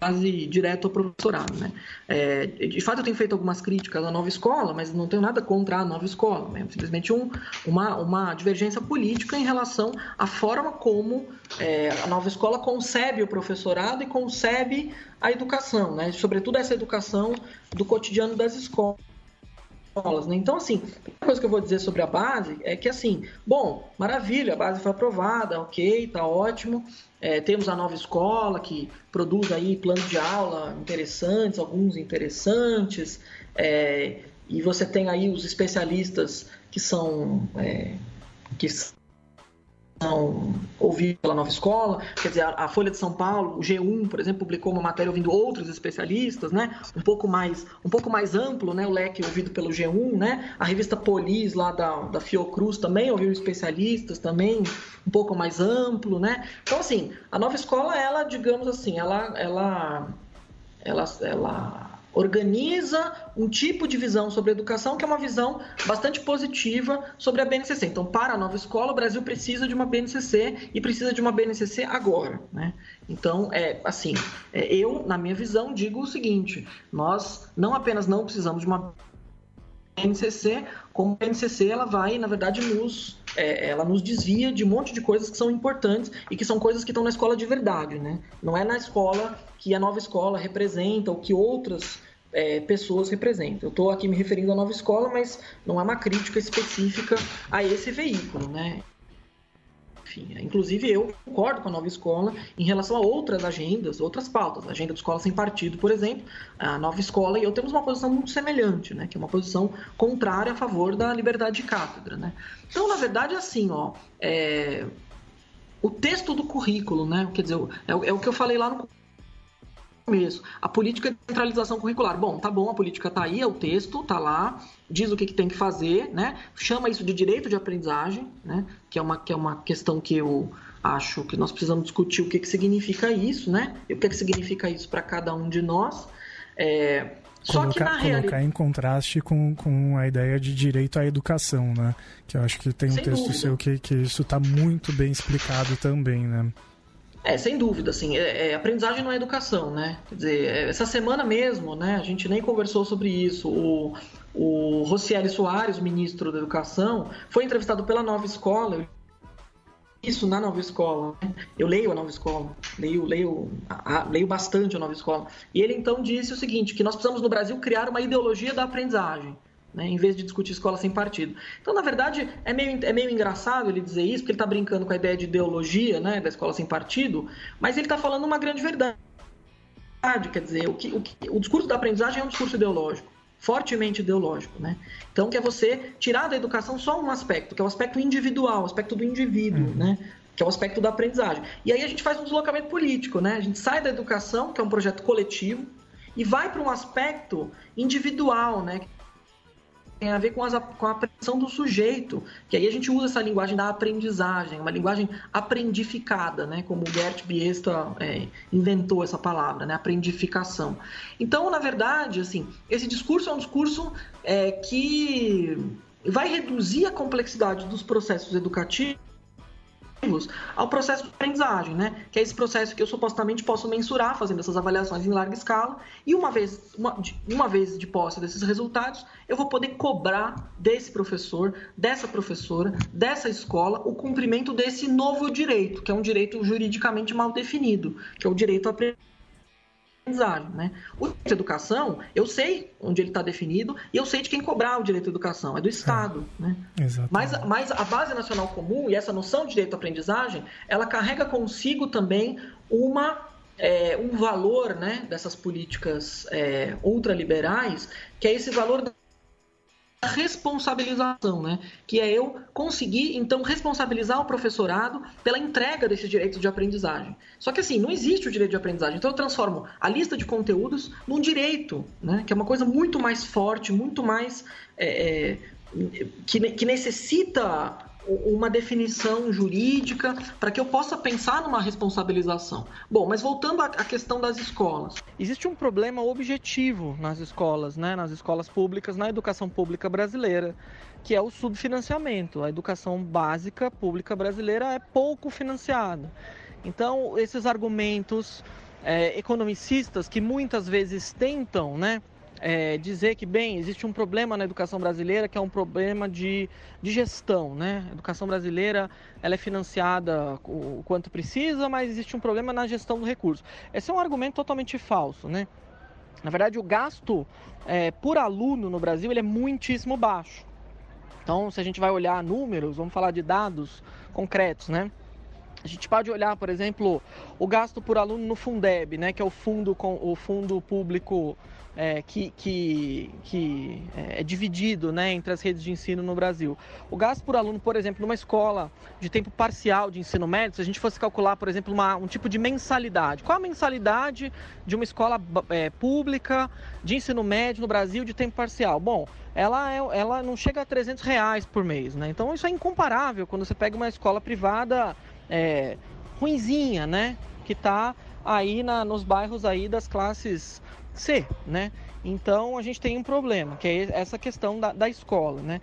base direto ao professorado. Né? É, de fato, eu tenho feito algumas críticas à nova escola, mas não tenho nada contra a nova escola. Né? Simplesmente um, uma, uma divergência política em relação à forma como é, a nova escola concebe o professorado e concebe a educação, né? sobretudo essa educação do cotidiano das escolas escolas, né? Então, assim, a coisa que eu vou dizer sobre a base é que, assim, bom, maravilha, a base foi aprovada, ok, tá ótimo. É, temos a nova escola que produz aí planos de aula interessantes, alguns interessantes, é, e você tem aí os especialistas que são é, que são ouvidos pela nova escola, quer dizer, a, Folha de São Paulo, o G1, por exemplo, publicou uma matéria ouvindo outros especialistas, né, um pouco mais, um pouco mais amplo, né, o leque ouvido pelo G1, né, a revista Polis lá da, da Fiocruz também ouviu especialistas também, um pouco mais amplo, né, então assim, a nova escola, ela, digamos assim, ela, ela, ela, ela organiza um tipo de visão sobre a educação que é uma visão bastante positiva sobre a BNCC. Então, para a nova escola, o Brasil precisa de uma BNCC e precisa de uma BNCC agora. Né? Então, é assim, é, eu, na minha visão, digo o seguinte: nós não apenas não precisamos de uma BNCC, como a BNCC ela vai, na verdade, nos, é, ela nos desvia de um monte de coisas que são importantes e que são coisas que estão na escola de verdade, né? Não é na escola que a nova escola representa ou que outras é, pessoas representam. Eu estou aqui me referindo à nova escola, mas não é uma crítica específica a esse veículo, né? Enfim, inclusive eu concordo com a nova escola em relação a outras agendas, outras pautas. A agenda de escola sem partido, por exemplo, a nova escola e eu temos uma posição muito semelhante, né? Que é uma posição contrária a favor da liberdade de cátedra, né? Então, na verdade, é assim, ó, é... o texto do currículo, né? Quer dizer, é, é o que eu falei lá no começo. A política de centralização curricular. Bom, tá bom, a política tá aí, é o texto, tá lá, diz o que, que tem que fazer, né? Chama isso de direito de aprendizagem, né? Que é uma, que é uma questão que eu acho que nós precisamos discutir o que, que significa isso, né? E o que, que significa isso para cada um de nós. É, só colocar, que na realidade... colocar em contraste com, com a ideia de direito à educação, né? Que eu acho que tem um Sem texto dúvida. seu que, que isso está muito bem explicado também, né? É, sem dúvida, assim, é, é, aprendizagem não é educação, né? Quer dizer, é, essa semana mesmo, né, a gente nem conversou sobre isso. O, o Rocieli Soares, ministro da Educação, foi entrevistado pela Nova Escola. Isso na Nova Escola. Né? Eu leio a Nova Escola, leio, leio, a, leio bastante a Nova Escola. E ele então disse o seguinte: que nós precisamos no Brasil criar uma ideologia da aprendizagem né, em vez de discutir escola sem partido. Então, na verdade, é meio, é meio engraçado ele dizer isso, porque ele está brincando com a ideia de ideologia né, da escola sem partido, mas ele está falando uma grande verdade. Quer dizer, o, que, o, que, o discurso da aprendizagem é um discurso ideológico, fortemente ideológico. Né? Então, que é você tirar da educação só um aspecto, que é o aspecto individual, o aspecto do indivíduo, uhum. né? que é o aspecto da aprendizagem. E aí a gente faz um deslocamento político, né? A gente sai da educação, que é um projeto coletivo, e vai para um aspecto individual, né? Tem a ver com, as, com a apreensão do sujeito, que aí a gente usa essa linguagem da aprendizagem, uma linguagem aprendificada, né, como o Gert Biesta é, inventou essa palavra, né, aprendificação. Então, na verdade, assim, esse discurso é um discurso é, que vai reduzir a complexidade dos processos educativos ao processo de aprendizagem, né? Que é esse processo que eu supostamente posso mensurar fazendo essas avaliações em larga escala e uma vez, uma, uma vez de posse desses resultados, eu vou poder cobrar desse professor, dessa professora, dessa escola o cumprimento desse novo direito, que é um direito juridicamente mal definido, que é o direito à aprendizagem aprendizagem. Né? O direito à educação, eu sei onde ele está definido e eu sei de quem cobrar o direito à educação, é do Estado. É. Né? Mas, mas a base nacional comum e essa noção de direito à aprendizagem, ela carrega consigo também uma é, um valor né, dessas políticas é, ultraliberais, que é esse valor responsabilização, né? Que é eu conseguir, então, responsabilizar o professorado pela entrega desses direitos de aprendizagem. Só que assim, não existe o direito de aprendizagem. Então eu transformo a lista de conteúdos num direito, né? Que é uma coisa muito mais forte, muito mais. É, é, que, que necessita uma definição jurídica para que eu possa pensar numa responsabilização. Bom, mas voltando à questão das escolas. Existe um problema objetivo nas escolas, né, nas escolas públicas, na educação pública brasileira, que é o subfinanciamento. A educação básica pública brasileira é pouco financiada. Então, esses argumentos é, economicistas que muitas vezes tentam, né, é, dizer que, bem, existe um problema na educação brasileira que é um problema de, de gestão, né? A educação brasileira ela é financiada o, quanto precisa, mas existe um problema na gestão do recurso. Esse é um argumento totalmente falso, né? Na verdade, o gasto é, por aluno no Brasil ele é muitíssimo baixo. Então, se a gente vai olhar números, vamos falar de dados concretos, né? A gente pode olhar, por exemplo, o gasto por aluno no Fundeb, né, que é o fundo, com, o fundo público é, que, que, que é, é dividido né, entre as redes de ensino no Brasil. O gasto por aluno, por exemplo, numa escola de tempo parcial de ensino médio, se a gente fosse calcular, por exemplo, uma, um tipo de mensalidade. Qual a mensalidade de uma escola é, pública de ensino médio no Brasil de tempo parcial? Bom, ela, é, ela não chega a 300 reais por mês. Né? Então isso é incomparável quando você pega uma escola privada é, ruinzinha, né? que está aí na, nos bairros aí das classes C, né? Então a gente tem um problema, que é essa questão da, da escola, né?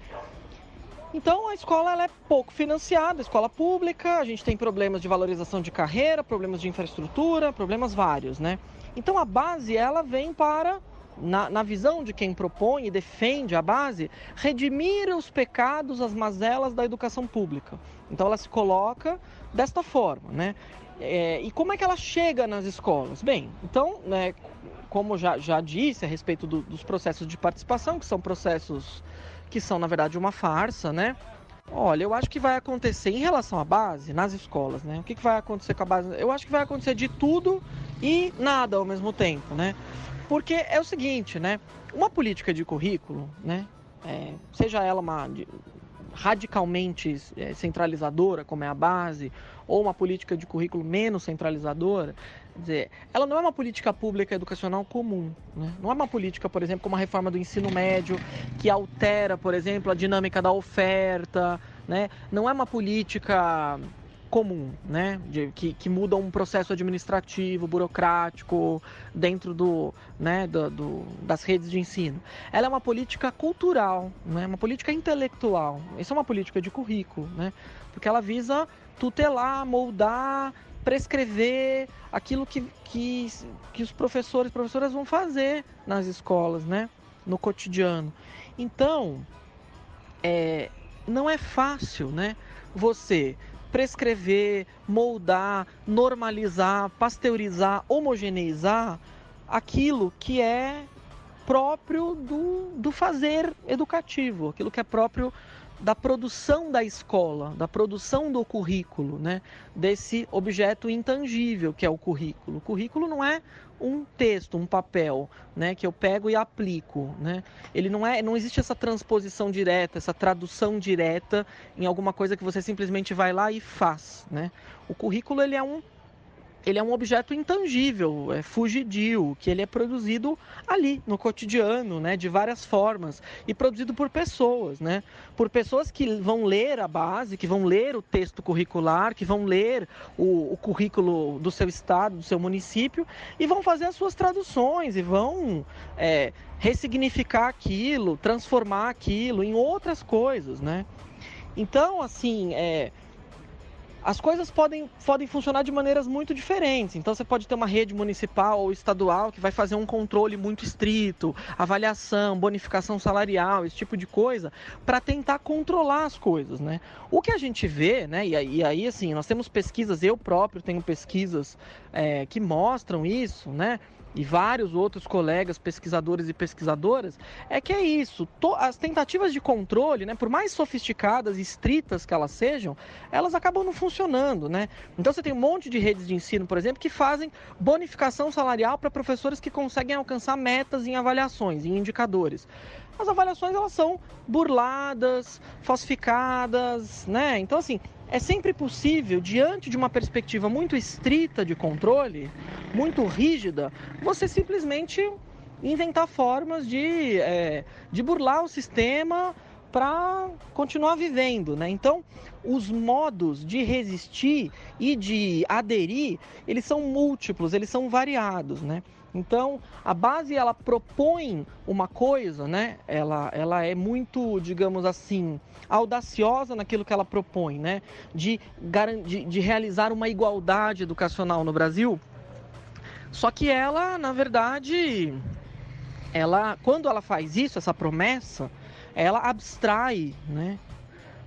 Então a escola é pouco financiada, escola pública, a gente tem problemas de valorização de carreira, problemas de infraestrutura, problemas vários, né? Então a base ela vem para na, na, visão de quem propõe e defende a base, redimir os pecados, as mazelas da educação pública. Então ela se coloca desta forma, né? É, e como é que ela chega nas escolas? Bem, então, né, como já, já disse a respeito do, dos processos de participação, que são processos que são, na verdade, uma farsa, né? Olha, eu acho que vai acontecer em relação à base, nas escolas, né? O que, que vai acontecer com a base? Eu acho que vai acontecer de tudo e nada ao mesmo tempo, né? Porque é o seguinte, né? Uma política de currículo, né? É, seja ela uma radicalmente é, centralizadora, como é a base, ou uma política de currículo menos centralizadora, quer dizer, ela não é uma política pública educacional comum. Né? Não é uma política, por exemplo, como a reforma do ensino médio, que altera, por exemplo, a dinâmica da oferta. Né? Não é uma política comum, né? De, que, que muda um processo administrativo, burocrático dentro do, né, do, do, das redes de ensino. Ela é uma política cultural, né? uma política intelectual. Isso é uma política de currículo, né? Porque ela visa tutelar, moldar, prescrever aquilo que, que, que os professores e professoras vão fazer nas escolas, né? No cotidiano. Então, é, não é fácil, né? Você prescrever, moldar, normalizar, pasteurizar, homogeneizar aquilo que é próprio do, do fazer educativo, aquilo que é próprio da produção da escola, da produção do currículo, né? desse objeto intangível que é o currículo. O currículo não é um texto, um papel, né, que eu pego e aplico, né? Ele não é, não existe essa transposição direta, essa tradução direta em alguma coisa que você simplesmente vai lá e faz, né? O currículo ele é um ele é um objeto intangível, é fugidio, que ele é produzido ali no cotidiano, né, de várias formas e produzido por pessoas, né, por pessoas que vão ler a base, que vão ler o texto curricular, que vão ler o, o currículo do seu estado, do seu município e vão fazer as suas traduções e vão é, ressignificar aquilo, transformar aquilo em outras coisas, né. Então, assim, é, as coisas podem, podem funcionar de maneiras muito diferentes. Então você pode ter uma rede municipal ou estadual que vai fazer um controle muito estrito, avaliação, bonificação salarial, esse tipo de coisa, para tentar controlar as coisas, né? O que a gente vê, né? E, aí, assim, nós temos pesquisas, eu próprio tenho pesquisas é, que mostram isso, né? E vários outros colegas pesquisadores e pesquisadoras, é que é isso. As tentativas de controle, né, por mais sofisticadas e estritas que elas sejam, elas acabam não funcionando. Né? Então você tem um monte de redes de ensino, por exemplo, que fazem bonificação salarial para professores que conseguem alcançar metas em avaliações, em indicadores as avaliações elas são burladas, falsificadas, né? Então assim, é sempre possível, diante de uma perspectiva muito estrita de controle, muito rígida, você simplesmente inventar formas de, é, de burlar o sistema para continuar vivendo, né? Então, os modos de resistir e de aderir, eles são múltiplos, eles são variados, né? Então, a base ela propõe uma coisa, né? Ela, ela é muito, digamos assim, audaciosa naquilo que ela propõe, né? De, de, de realizar uma igualdade educacional no Brasil. Só que ela, na verdade, ela, quando ela faz isso, essa promessa, ela abstrai, né?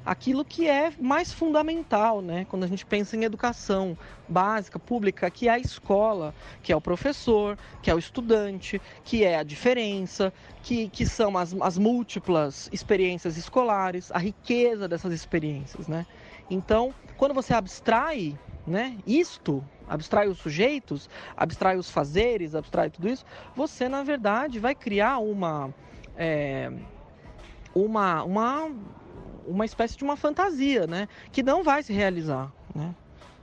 Aquilo que é mais fundamental, né? Quando a gente pensa em educação básica, pública, que é a escola, que é o professor, que é o estudante, que é a diferença, que, que são as, as múltiplas experiências escolares, a riqueza dessas experiências, né? Então, quando você abstrai, né, isto, abstrai os sujeitos, abstrai os fazeres, abstrai tudo isso, você, na verdade, vai criar uma... É, uma, uma uma espécie de uma fantasia, né? Que não vai se realizar, né?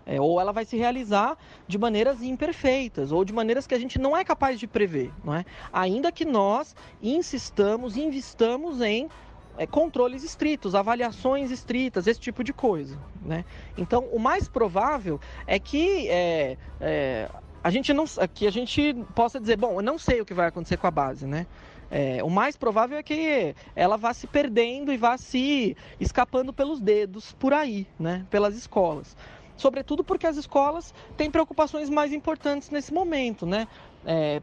É, ou ela vai se realizar de maneiras imperfeitas, ou de maneiras que a gente não é capaz de prever, não é? Ainda que nós insistamos, investamos em é, controles estritos, avaliações estritas, esse tipo de coisa, né? Então, o mais provável é que é, é, a gente não, que a gente possa dizer, bom, eu não sei o que vai acontecer com a base, né? É, o mais provável é que ela vá se perdendo e vá se escapando pelos dedos por aí, né? pelas escolas. Sobretudo porque as escolas têm preocupações mais importantes nesse momento, né? É,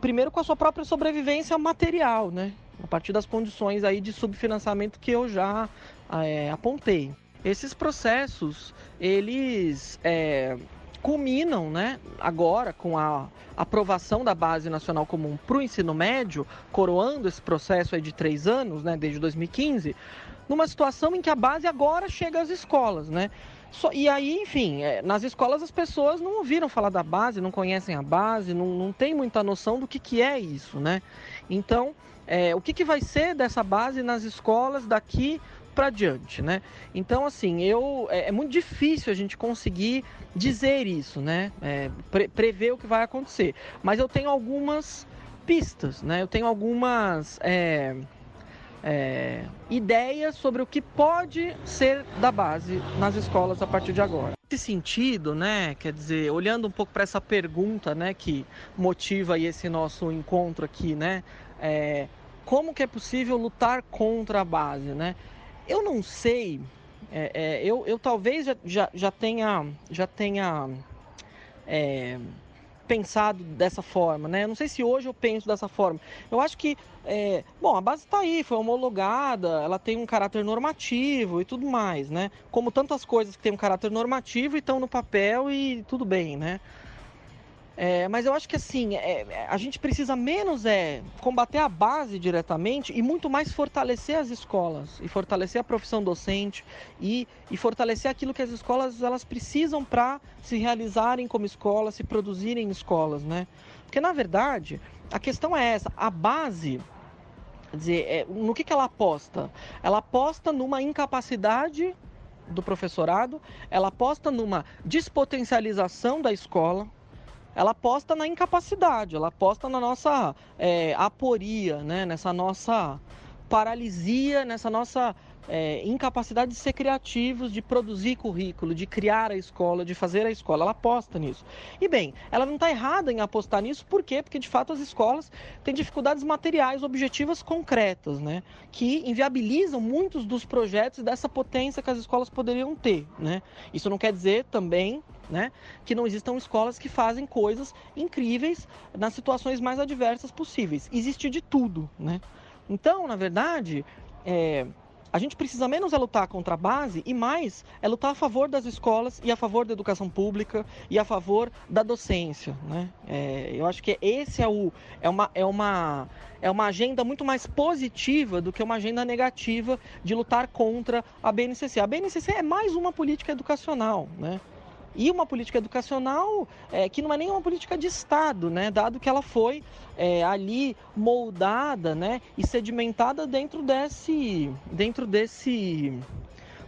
primeiro com a sua própria sobrevivência material, né? A partir das condições aí de subfinanciamento que eu já é, apontei. Esses processos, eles é, culminam, né, agora com a aprovação da Base Nacional Comum para o ensino médio, coroando esse processo de três anos, né, desde 2015, numa situação em que a base agora chega às escolas, né? E aí, enfim, é, nas escolas as pessoas não ouviram falar da base, não conhecem a base, não, não tem muita noção do que, que é isso, né? Então, é, o que, que vai ser dessa base nas escolas daqui para diante, né? Então, assim, eu é, é, muito difícil a gente conseguir dizer isso, né? É, pre prever o que vai acontecer. Mas eu tenho algumas pistas, né? Eu tenho algumas é, é, ideias sobre o que pode ser da base nas escolas a partir de agora. Nesse sentido, né? Quer dizer, olhando um pouco para essa pergunta, né? Que motiva esse nosso encontro aqui, né? É, como que é possível lutar contra a base, né? Eu não sei, é, é, eu, eu talvez já, já, já tenha, já tenha é, pensado dessa forma, né? Eu não sei se hoje eu penso dessa forma. Eu acho que, é, bom, a base está aí, foi homologada, ela tem um caráter normativo e tudo mais, né? Como tantas coisas que têm um caráter normativo e estão no papel e tudo bem, né? É, mas eu acho que assim, é, é, a gente precisa menos é combater a base diretamente e muito mais fortalecer as escolas e fortalecer a profissão docente e, e fortalecer aquilo que as escolas elas precisam para se realizarem como escolas, se produzirem escolas, né? Porque na verdade a questão é essa, a base Quer dizer, é, no que, que ela aposta? Ela aposta numa incapacidade do professorado, ela aposta numa despotencialização da escola, ela aposta na incapacidade, ela aposta na nossa é, aporia, né? nessa nossa paralisia, nessa nossa é, incapacidade de ser criativos, de produzir currículo, de criar a escola, de fazer a escola. Ela aposta nisso. E bem, ela não está errada em apostar nisso, por quê? Porque de fato as escolas têm dificuldades materiais, objetivas concretas, né? Que inviabilizam muitos dos projetos dessa potência que as escolas poderiam ter, né? Isso não quer dizer também né? Que não existam escolas que fazem coisas incríveis nas situações mais adversas possíveis. Existe de tudo, né? Então, na verdade, é, a gente precisa menos é lutar contra a base e mais é lutar a favor das escolas e a favor da educação pública e a favor da docência, né? É, eu acho que esse é o é uma é uma é uma agenda muito mais positiva do que uma agenda negativa de lutar contra a BNCC. A BNCC é mais uma política educacional, né? E uma política educacional é, que não é nem uma política de Estado, né? dado que ela foi é, ali moldada né? e sedimentada dentro desse, dentro desse,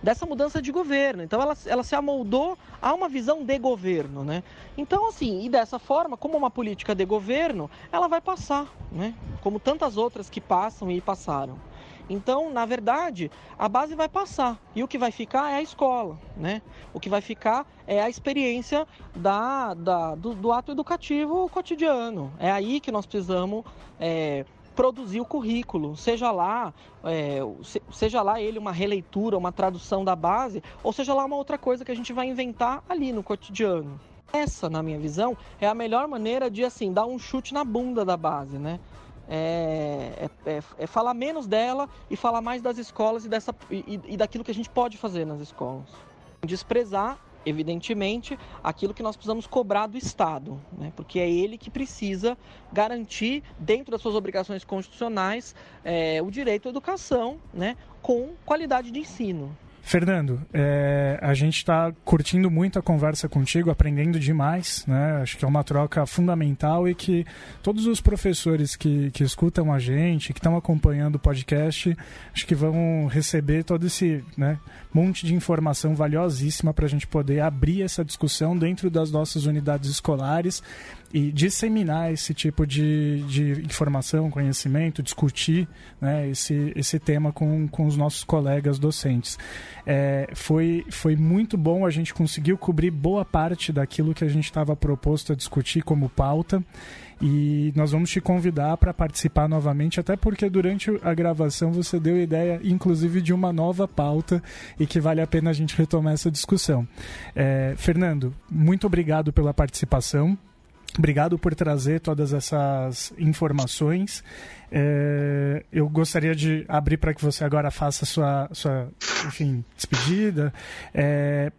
dessa mudança de governo. Então ela, ela se amoldou a uma visão de governo. Né? Então, assim, e dessa forma, como uma política de governo, ela vai passar, né? como tantas outras que passam e passaram. Então, na verdade, a base vai passar e o que vai ficar é a escola, né? O que vai ficar é a experiência da, da do, do, ato educativo cotidiano. É aí que nós precisamos é, produzir o currículo, seja lá, é, seja lá ele uma releitura, uma tradução da base, ou seja lá uma outra coisa que a gente vai inventar ali no cotidiano. Essa, na minha visão, é a melhor maneira de assim dar um chute na bunda da base, né? É, é, é, é falar menos dela e falar mais das escolas e, dessa, e, e daquilo que a gente pode fazer nas escolas. Desprezar evidentemente, aquilo que nós precisamos cobrar do Estado, né? porque é ele que precisa garantir, dentro das suas obrigações constitucionais, é, o direito à educação né? com qualidade de ensino. Fernando, é, a gente está curtindo muito a conversa contigo, aprendendo demais, né? Acho que é uma troca fundamental e que todos os professores que, que escutam a gente, que estão acompanhando o podcast, acho que vão receber todo esse né, monte de informação valiosíssima para a gente poder abrir essa discussão dentro das nossas unidades escolares e disseminar esse tipo de, de informação, conhecimento, discutir né, esse, esse tema com, com os nossos colegas docentes. É, foi, foi muito bom, a gente conseguiu cobrir boa parte daquilo que a gente estava proposto a discutir como pauta. E nós vamos te convidar para participar novamente, até porque durante a gravação você deu ideia, inclusive, de uma nova pauta e que vale a pena a gente retomar essa discussão. É, Fernando, muito obrigado pela participação. Obrigado por trazer todas essas informações. É, eu gostaria de abrir para que você agora faça sua, sua enfim, despedida. É,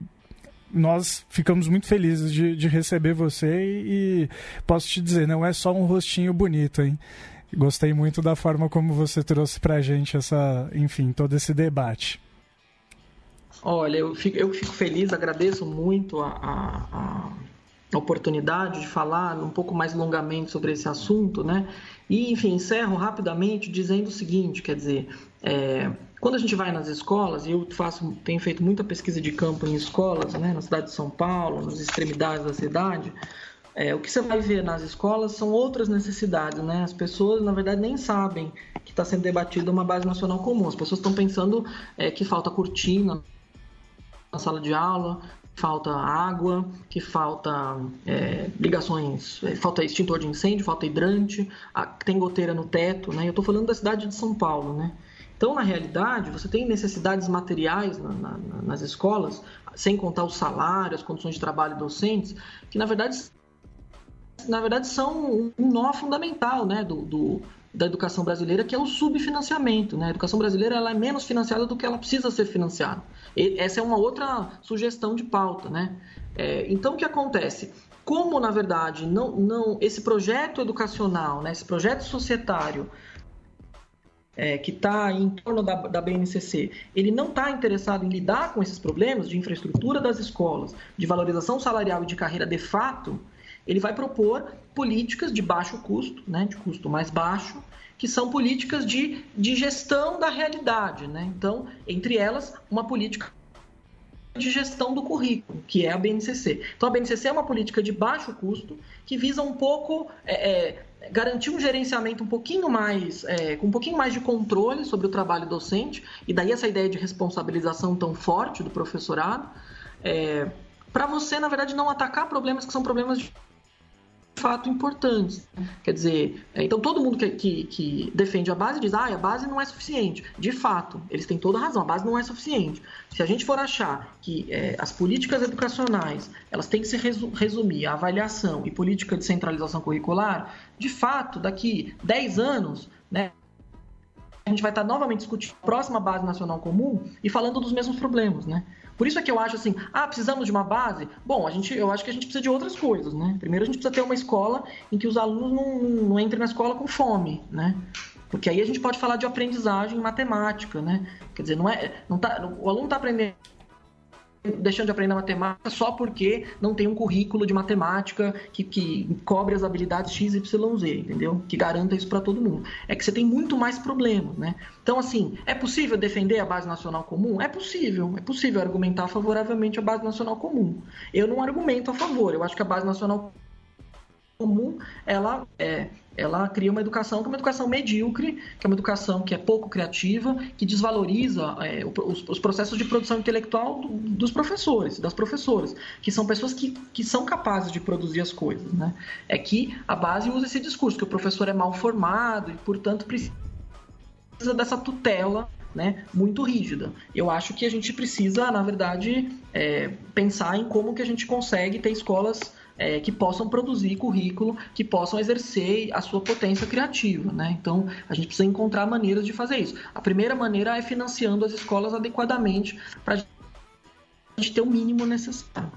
nós ficamos muito felizes de, de receber você e, e, posso te dizer, não é só um rostinho bonito, hein? Gostei muito da forma como você trouxe para a gente essa, enfim, todo esse debate. Olha, eu fico, eu fico feliz, agradeço muito a, a, oportunidade de falar um pouco mais longamente sobre esse assunto, né? E, enfim, encerro rapidamente dizendo o seguinte, quer dizer, é, quando a gente vai nas escolas, e eu faço, tenho feito muita pesquisa de campo em escolas, né, na cidade de São Paulo, nas extremidades da cidade, é, o que você vai ver nas escolas são outras necessidades, né? As pessoas, na verdade, nem sabem que está sendo debatida uma base nacional comum. As pessoas estão pensando é, que falta cortina na sala de aula, falta água, que falta é, ligações, é, falta extintor de incêndio, falta hidrante, tem goteira no teto, né? Eu estou falando da cidade de São Paulo, né? Então, na realidade, você tem necessidades materiais na, na, nas escolas, sem contar o salário, as condições de trabalho docentes, que na verdade, na verdade são um nó fundamental né, do, do da educação brasileira, que é o subfinanciamento. Né? A educação brasileira ela é menos financiada do que ela precisa ser financiada. E essa é uma outra sugestão de pauta. Né? É, então, o que acontece? Como, na verdade, não, não esse projeto educacional, né, esse projeto societário, é, que está em torno da, da BNCC, ele não está interessado em lidar com esses problemas de infraestrutura das escolas, de valorização salarial e de carreira de fato, ele vai propor políticas de baixo custo, né, de custo mais baixo, que são políticas de, de gestão da realidade. Né? Então, entre elas, uma política de gestão do currículo, que é a BNCC. Então, a BNCC é uma política de baixo custo que visa um pouco é, é, garantir um gerenciamento um pouquinho mais, é, com um pouquinho mais de controle sobre o trabalho docente, e daí essa ideia de responsabilização tão forte do professorado, é, para você, na verdade, não atacar problemas que são problemas de fato importantes. Quer dizer, é, então todo mundo que, que, que, defende a base diz, ah, a base não é suficiente. De fato, eles têm toda a razão, a base não é suficiente. Se a gente for achar que é, as políticas educacionais elas têm que se resumir a avaliação e política de centralização curricular, de fato, daqui 10 anos, né, a gente vai estar novamente discutindo a próxima base nacional comum e falando dos mesmos problemas, né? Por isso é que eu acho assim, ah, precisamos de uma base? Bom, a gente, eu acho que a gente precisa de outras coisas, né? Primeiro a gente precisa ter uma escola em que os alunos não, não entrem na escola com fome, né? Porque aí a gente pode falar de aprendizagem matemática, né? Quer dizer, não é, não tá, o aluno está aprendendo deixando de aprender matemática só porque não tem um currículo de matemática que, que cobre as habilidades X, Y, Z, entendeu? Que garanta isso para todo mundo. É que você tem muito mais problemas, né? Então, assim, é possível defender a base nacional comum? É possível. É possível argumentar favoravelmente a base nacional comum. Eu não argumento a favor. Eu acho que a base nacional comum, ela é, ela cria uma educação que é uma educação medíocre, que é uma educação que é pouco criativa, que desvaloriza é, os, os, processos de produção intelectual do, dos professores, das professoras, que são pessoas que, que são capazes de produzir as coisas. Né? É que a base usa esse discurso, que o professor é mal formado e, portanto, precisa dessa tutela né, muito rígida. Eu acho que a gente precisa, na verdade, é, pensar em como que a gente consegue ter escolas é, que possam produzir currículo, que possam exercer a sua potência criativa. Né? Então, a gente precisa encontrar maneiras de fazer isso. A primeira maneira é financiando as escolas adequadamente para a gente ter o mínimo necessário.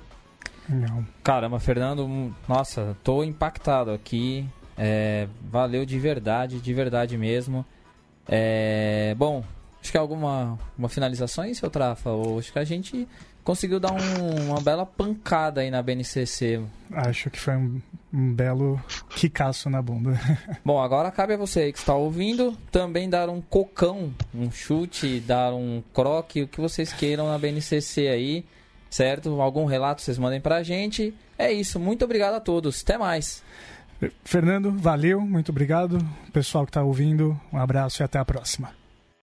Não. Caramba, Fernando, nossa, tô impactado aqui. É, valeu de verdade, de verdade mesmo. É, bom, acho que alguma uma finalização aí, seu Trafa? Ou acho que a gente conseguiu dar um, uma bela pancada aí na BNCC. Acho que foi um, um belo quicaço na bunda. (laughs) Bom, agora cabe a você aí que está ouvindo também dar um cocão, um chute, dar um croque, o que vocês queiram na BNCC aí, certo? Algum relato vocês mandem pra gente. É isso, muito obrigado a todos, até mais. Fernando, valeu, muito obrigado. Pessoal que está ouvindo, um abraço e até a próxima.